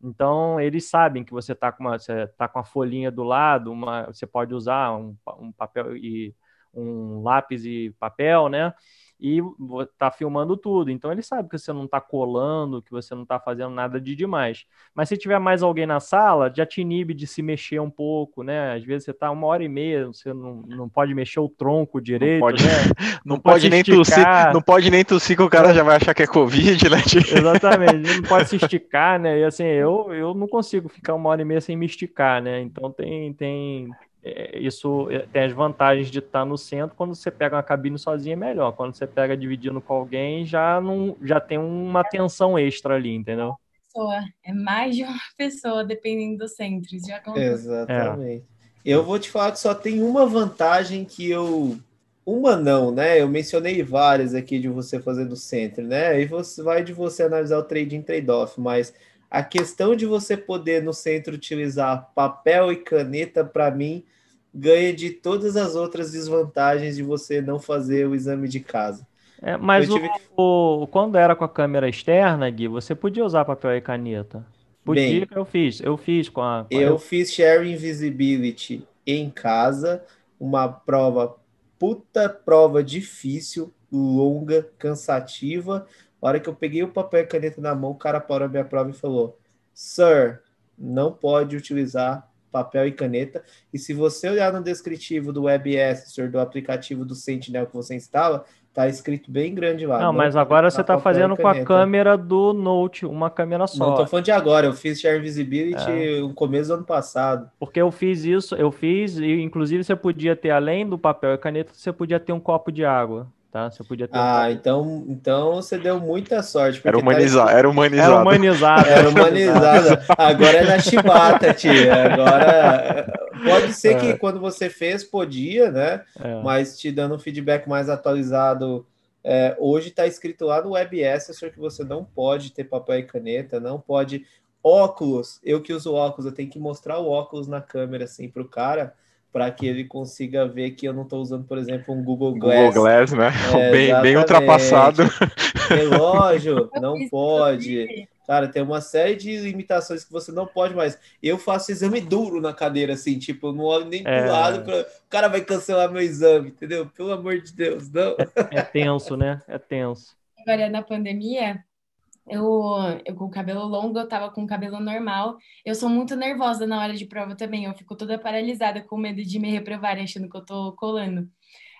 Então eles sabem que você está com uma, tá com a folhinha do lado, uma, você pode usar um, um papel e um lápis e papel, né? E tá filmando tudo. Então ele sabe que você não tá colando, que você não tá fazendo nada de demais. Mas se tiver mais alguém na sala, já te inibe de se mexer um pouco, né? Às vezes você tá uma hora e meia, você não, não pode mexer o tronco direito, não pode, né? (laughs) Não, não pode, pode nem tossir, não pode nem tossir que o cara já vai achar que é Covid, né? (laughs) Exatamente, não pode se esticar, né? E assim, eu, eu não consigo ficar uma hora e meia sem me esticar, né? Então tem, tem, é, isso é, tem as vantagens de estar no centro. Quando você pega uma cabine sozinha é melhor. Quando você pega dividindo com alguém, já não já tem uma tensão extra ali, entendeu? Pessoa. É mais de uma pessoa, dependendo do centro. Já Exatamente. É. Eu vou te falar que só tem uma vantagem que eu. Uma não, né? Eu mencionei várias aqui de você fazer do centro, né? Aí você vai de você analisar o trade in trade-off, mas a questão de você poder no centro utilizar papel e caneta, para mim, ganha de todas as outras desvantagens de você não fazer o exame de casa. É, mas o, que... o, quando era com a câmera externa, Gui, você podia usar papel e caneta. Podia, Bem, eu fiz. Eu fiz com a. Com eu a... fiz Sharing Visibility em casa, uma prova puta prova difícil, longa, cansativa. A hora que eu peguei o papel e caneta na mão, o cara parou a minha prova e falou: Sir, não pode utilizar papel e caneta. E se você olhar no descritivo do WebS, do aplicativo do Sentinel que você instala, tá escrito bem grande lá. Não, não mas agora você tá fazendo com a câmera do Note, uma câmera só. Não, tô falando de agora, eu fiz Share Visibility é. no começo do ano passado. Porque eu fiz isso, eu fiz, e inclusive você podia ter, além do papel e caneta, você podia ter um copo de água tá? Você podia ter. Ah, um... então, então você deu muita sorte. Era, humaniza... Tá... era humanizado. Era humanizado. Era humanizado. Agora é na chibata, tia. Agora pode ser é. que quando você fez podia, né? É. Mas te dando um feedback mais atualizado. É, hoje está escrito lá no WebS que você não pode ter papel e caneta, não pode óculos. Eu que uso óculos, eu tenho que mostrar o óculos na câmera assim para o cara para que ele consiga ver que eu não estou usando, por exemplo, um Google Glass. Google Glass, né? É, (laughs) bem, bem ultrapassado. Relógio, (laughs) não pode. Cara, tem uma série de limitações que você não pode mais. Eu faço exame duro na cadeira, assim, tipo, eu não olho nem é... pro lado, pra... o cara vai cancelar meu exame, entendeu? Pelo amor de Deus, não. É, é tenso, né? É tenso. Agora, na pandemia, eu, eu com o cabelo longo, eu tava com o cabelo normal. Eu sou muito nervosa na hora de prova também. Eu fico toda paralisada com medo de me reprovarem, achando que eu tô colando.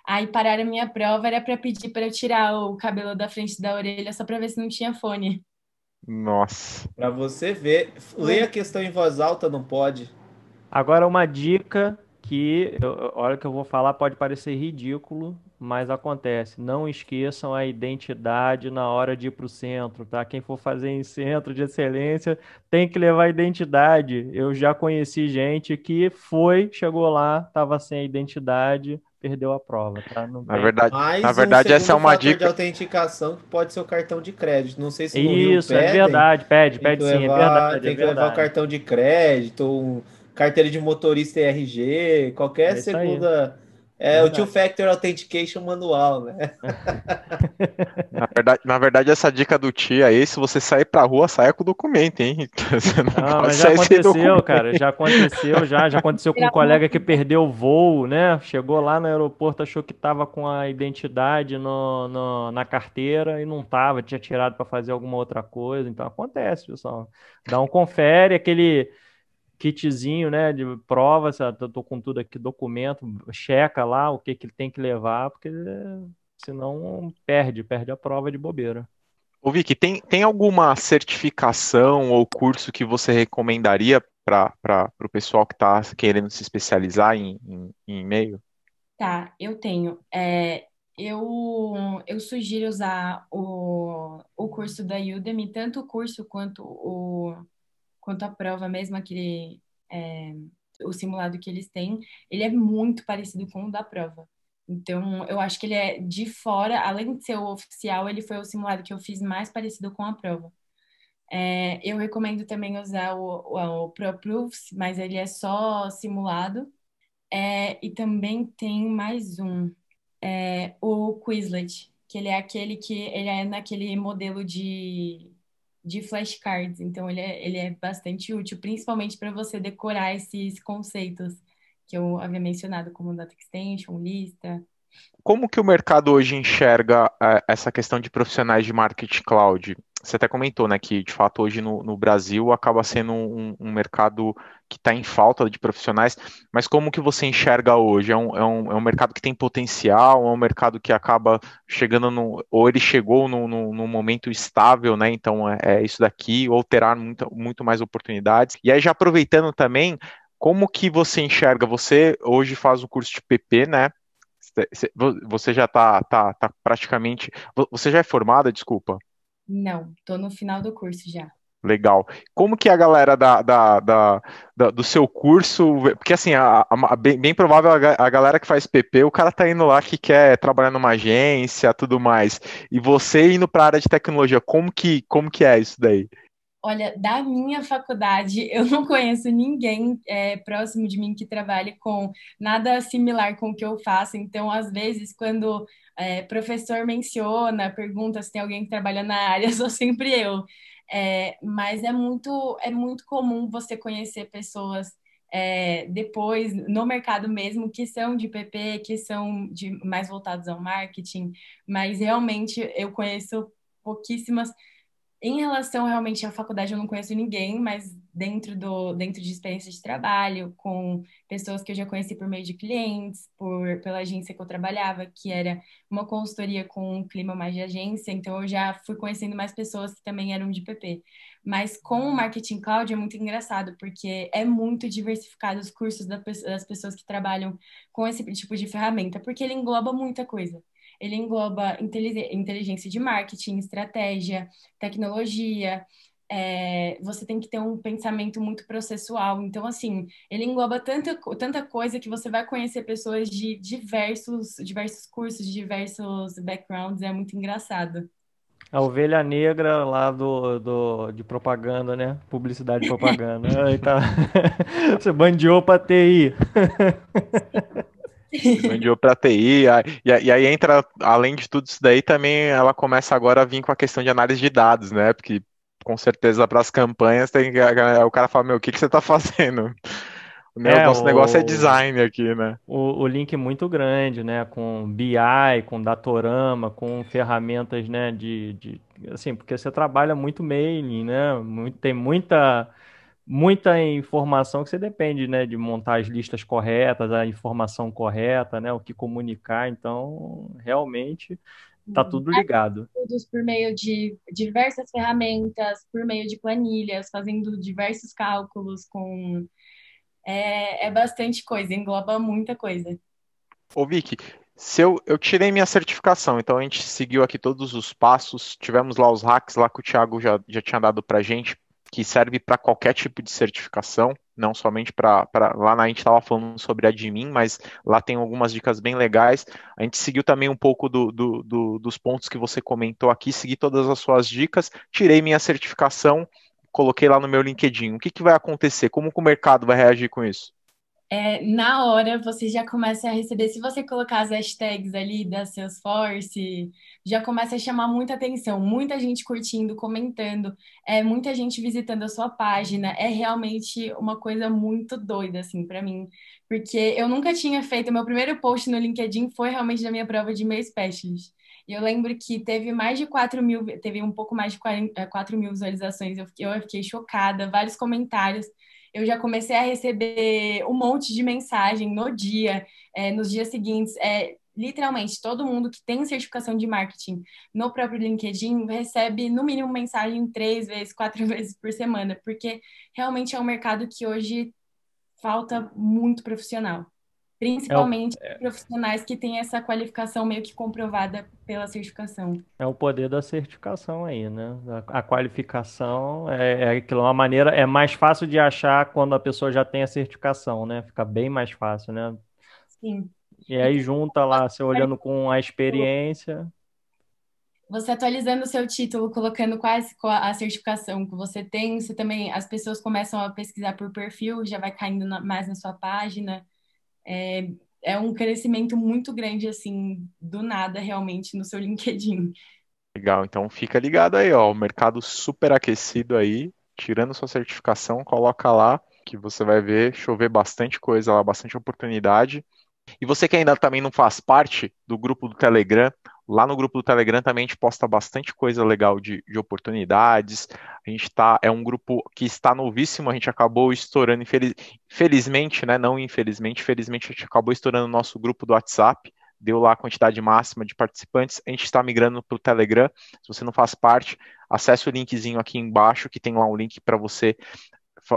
Aí pararam a minha prova, era para pedir para eu tirar o cabelo da frente da orelha só para ver se não tinha fone. Nossa. Para você ver, ler a questão em voz alta não pode. Agora, uma dica que, olha que eu vou falar, pode parecer ridículo, mas acontece. Não esqueçam a identidade na hora de ir para o centro, tá? Quem for fazer em centro de excelência tem que levar a identidade. Eu já conheci gente que foi, chegou lá, estava sem a identidade, perdeu a prova, tá? Não na verdade, Mais na verdade um essa é uma dica de autenticação que pode ser o cartão de crédito. Não sei se no Isso, é pedem, é verdade, pede, pede sim, levar, é verdade. Tem é que verdade. levar o cartão de crédito, um carteira de motorista e RG, qualquer é segunda. É, é o two-factor authentication manual, né? (laughs) na, verdade, na verdade, essa dica do tia aí, se você sair pra rua, saia com o documento, hein? (laughs) Você não, não mas já aconteceu, cara. Já aconteceu, já. Já aconteceu com um colega que perdeu o voo, né? Chegou lá no aeroporto, achou que tava com a identidade no, no na carteira e não tava, tinha tirado para fazer alguma outra coisa. Então acontece, pessoal. Dá um confere, aquele kitzinho, né, de prova, eu tô com tudo aqui, documento, checa lá o que que ele tem que levar, porque senão perde, perde a prova de bobeira. Ô Vicky, tem, tem alguma certificação ou curso que você recomendaria para o pessoal que está querendo se especializar em, em, em e-mail? Tá, eu tenho. É, eu, eu sugiro usar o, o curso da Udemy, tanto o curso quanto o, quanto à prova mesmo, aquele, é, o simulado que eles têm, ele é muito parecido com o da prova. Então, eu acho que ele é de fora, além de ser o oficial, ele foi o simulado que eu fiz mais parecido com a prova. É, eu recomendo também usar o, o, o ProProofs, mas ele é só simulado. É, e também tem mais um, é, o Quizlet, que ele é aquele que ele é naquele modelo de de flashcards, então ele é, ele é bastante útil, principalmente para você decorar esses conceitos que eu havia mencionado, como data extension, lista. Como que o mercado hoje enxerga é, essa questão de profissionais de marketing cloud? Você até comentou, né, que de fato hoje no, no Brasil acaba sendo um, um mercado que está em falta de profissionais, mas como que você enxerga hoje? É um, é um, é um mercado que tem potencial, é um mercado que acaba chegando no, ou ele chegou num no, momento estável, né? Então é, é, isso daqui, ou terá muito, muito mais oportunidades. E aí já aproveitando também, como que você enxerga? Você hoje faz o curso de PP, né? Você já está tá, tá praticamente. Você já é formada, desculpa? Não, estou no final do curso já. Legal. Como que a galera da, da, da, da do seu curso, porque assim, a, a, bem, bem, provável a, a, galera que faz PP, o cara tá indo lá que quer trabalhar numa agência, tudo mais. E você indo para a área de tecnologia, como que, como que é isso daí? Olha, da minha faculdade, eu não conheço ninguém é, próximo de mim que trabalhe com nada similar com o que eu faço. Então, às vezes, quando é, professor menciona, pergunta se tem alguém que trabalha na área, (laughs) sou sempre eu. É, mas é muito, é muito comum você conhecer pessoas é, depois no mercado mesmo que são de PP, que são de, mais voltados ao marketing, mas realmente eu conheço pouquíssimas em relação realmente à faculdade, eu não conheço ninguém, mas dentro do dentro de experiência de trabalho, com pessoas que eu já conheci por meio de clientes, por pela agência que eu trabalhava, que era uma consultoria com um clima mais de agência, então eu já fui conhecendo mais pessoas que também eram de PP. Mas com o marketing cloud é muito engraçado, porque é muito diversificado os cursos das pessoas que trabalham com esse tipo de ferramenta, porque ele engloba muita coisa ele engloba inteligência de marketing, estratégia, tecnologia. É, você tem que ter um pensamento muito processual. Então, assim, ele engloba tanta, tanta coisa que você vai conhecer pessoas de diversos, diversos cursos, de diversos backgrounds. É muito engraçado. A ovelha negra lá do, do, de propaganda, né? Publicidade e propaganda. (laughs) Aí tá. (laughs) Você bandeou pra TI. (laughs) Vendiou para TI, e, e aí entra, além de tudo isso daí, também ela começa agora a vir com a questão de análise de dados, né? Porque com certeza para as campanhas tem que, o cara fala, meu, o que, que você está (laughs) fazendo? O é, nosso o, negócio é design aqui, né? O, o link é muito grande, né? Com BI, com Datorama, com ferramentas, né? De, de assim, porque você trabalha muito mailing, né? Muito, tem muita muita informação que você depende, né, de montar as listas corretas, a informação correta, né, o que comunicar. Então, realmente está uhum. tudo ligado. Todos por meio de diversas ferramentas, por meio de planilhas, fazendo diversos cálculos com é, é bastante coisa, engloba muita coisa. Ô Vicky, se eu, eu tirei minha certificação, então a gente seguiu aqui todos os passos, tivemos lá os hacks lá que o Thiago já, já tinha dado pra gente, que serve para qualquer tipo de certificação, não somente para. Lá na, a gente estava falando sobre admin, mas lá tem algumas dicas bem legais. A gente seguiu também um pouco do, do, do, dos pontos que você comentou aqui, segui todas as suas dicas, tirei minha certificação, coloquei lá no meu LinkedIn. O que, que vai acontecer? Como que o mercado vai reagir com isso? É, na hora você já começa a receber, se você colocar as hashtags ali da Salesforce, já começa a chamar muita atenção, muita gente curtindo, comentando, é, muita gente visitando a sua página, é realmente uma coisa muito doida, assim, para mim, porque eu nunca tinha feito, meu primeiro post no LinkedIn foi realmente da minha prova de e-mail specialist, e eu lembro que teve mais de 4 mil, teve um pouco mais de 40, 4 mil visualizações, eu fiquei, eu fiquei chocada, vários comentários, eu já comecei a receber um monte de mensagem no dia, é, nos dias seguintes. É, literalmente, todo mundo que tem certificação de marketing no próprio LinkedIn recebe, no mínimo, mensagem três vezes, quatro (laughs) vezes por semana, porque realmente é um mercado que hoje falta muito profissional. Principalmente é o, é, profissionais que têm essa qualificação meio que comprovada pela certificação. É o poder da certificação aí, né? A, a qualificação é, é aquilo, uma maneira, é mais fácil de achar quando a pessoa já tem a certificação, né? Fica bem mais fácil, né? Sim. E aí junta lá, você olhando com a experiência. Você atualizando o seu título, colocando quais a certificação que você tem, você também, as pessoas começam a pesquisar por perfil, já vai caindo na, mais na sua página é, é um crescimento muito grande, assim, do nada, realmente, no seu (laughs) LinkedIn. Legal, então fica ligado aí, ó, o mercado super aquecido aí, tirando sua certificação, coloca lá que você vai ver chover bastante coisa lá, bastante oportunidade. E você que ainda também não faz parte do grupo do Telegram, Lá no grupo do Telegram também a gente posta bastante coisa legal de, de oportunidades. A gente tá, é um grupo que está novíssimo, a gente acabou estourando, infeliz, felizmente, né? Não infelizmente, felizmente a gente acabou estourando o nosso grupo do WhatsApp, deu lá a quantidade máxima de participantes. A gente está migrando para o Telegram. Se você não faz parte, acesse o linkzinho aqui embaixo, que tem lá um link para você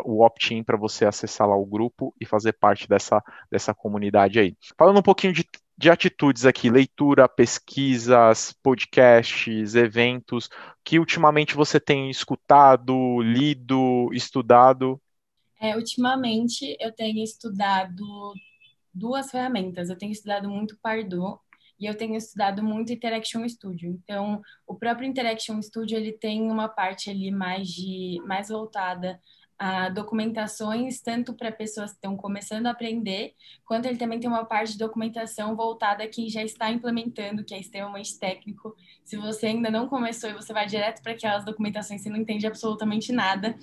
o opt-in para você acessar lá o grupo e fazer parte dessa, dessa comunidade aí. Falando um pouquinho de de atitudes aqui, leitura, pesquisas, podcasts, eventos, que ultimamente você tem escutado, lido, estudado? É, ultimamente eu tenho estudado duas ferramentas. Eu tenho estudado muito Pardot e eu tenho estudado muito Interaction Studio. Então, o próprio Interaction Studio ele tem uma parte ali mais de mais voltada a documentações tanto para pessoas que estão começando a aprender, quanto ele também tem uma parte de documentação voltada a quem já está implementando, que é extremamente técnico. Se você ainda não começou e você vai direto para aquelas documentações, você não entende absolutamente nada.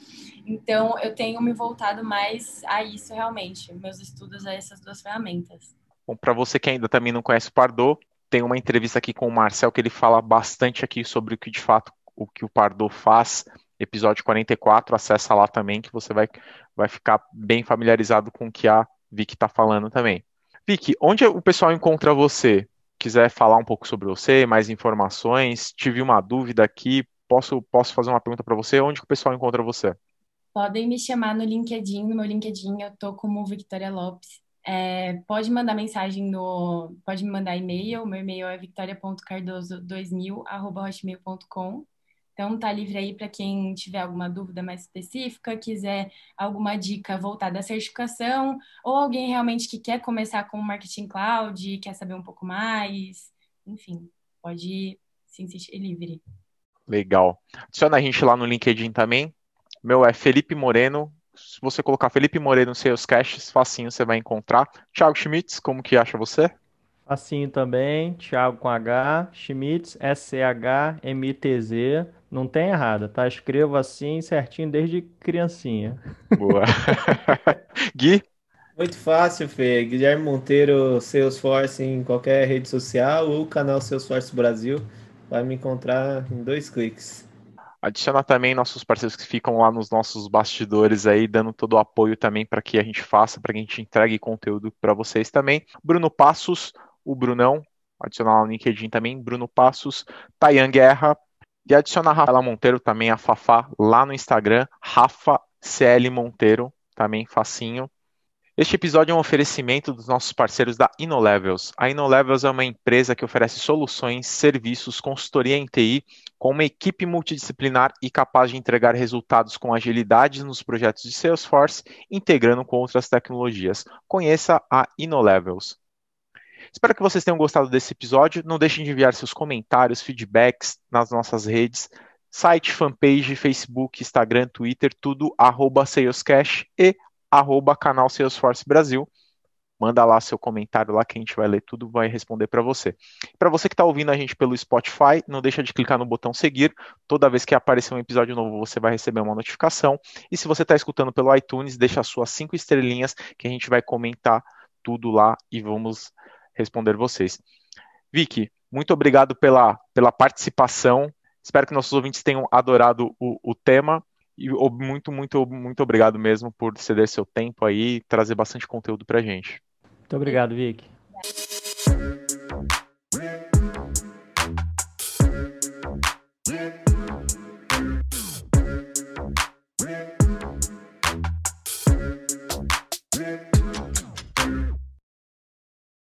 Então, eu tenho me voltado mais a isso realmente, meus estudos a essas duas ferramentas. Bom, para você que ainda também não conhece o Pardot, tem uma entrevista aqui com o Marcel que ele fala bastante aqui sobre o que de fato o que o Pardot faz episódio 44, acessa lá também que você vai, vai ficar bem familiarizado com o que a Vicky está falando também. Vicky, onde o pessoal encontra você? Quiser falar um pouco sobre você, mais informações, tive uma dúvida aqui, posso, posso fazer uma pergunta para você? Onde o pessoal encontra você? Podem me chamar no LinkedIn, no meu LinkedIn eu tô como Victoria Lopes. É, pode mandar mensagem no, pode me mandar e-mail, meu e-mail é victoria.cardoso2000@hotmail.com então, tá livre aí para quem tiver alguma dúvida mais específica, quiser alguma dica voltada à certificação, ou alguém realmente que quer começar com o Marketing Cloud, quer saber um pouco mais, enfim, pode se sentir livre. Legal. Adiciona a gente lá no LinkedIn também. Meu é Felipe Moreno. Se você colocar Felipe Moreno Sales Caches, facinho você vai encontrar. Thiago Schmitz, como que acha você? Facinho também, Thiago com H, Schmitz, S-C-H-M-I-T-Z. Não tem errado, tá? Escrevo assim certinho desde criancinha. Boa. (laughs) Gui? Muito fácil, Fê. Guilherme Monteiro, Salesforce em qualquer rede social ou canal Salesforce Brasil. Vai me encontrar em dois cliques. Adiciona também nossos parceiros que ficam lá nos nossos bastidores aí, dando todo o apoio também para que a gente faça, para que a gente entregue conteúdo para vocês também. Bruno Passos, o Brunão, adicionar no LinkedIn também, Bruno Passos, Tayan Guerra, e adicionar a Rafaela Monteiro também, a Fafá, lá no Instagram, Rafa CL Monteiro, também facinho. Este episódio é um oferecimento dos nossos parceiros da InnoLevels. A InnoLevels é uma empresa que oferece soluções, serviços, consultoria em TI, com uma equipe multidisciplinar e capaz de entregar resultados com agilidade nos projetos de Salesforce, integrando com outras tecnologias. Conheça a InnoLevels. Espero que vocês tenham gostado desse episódio. Não deixem de enviar seus comentários, feedbacks nas nossas redes, site, fanpage, Facebook, Instagram, Twitter, tudo arroba Salescash e arroba canal Salesforce Brasil. Manda lá seu comentário lá que a gente vai ler tudo, vai responder para você. Para você que está ouvindo a gente pelo Spotify, não deixa de clicar no botão seguir. Toda vez que aparecer um episódio novo, você vai receber uma notificação. E se você está escutando pelo iTunes, deixa as suas cinco estrelinhas que a gente vai comentar tudo lá e vamos responder vocês. Vicky, muito obrigado pela, pela participação. Espero que nossos ouvintes tenham adorado o, o tema. E muito, muito, muito obrigado mesmo por ceder seu tempo aí e trazer bastante conteúdo pra gente. Muito obrigado, Vic.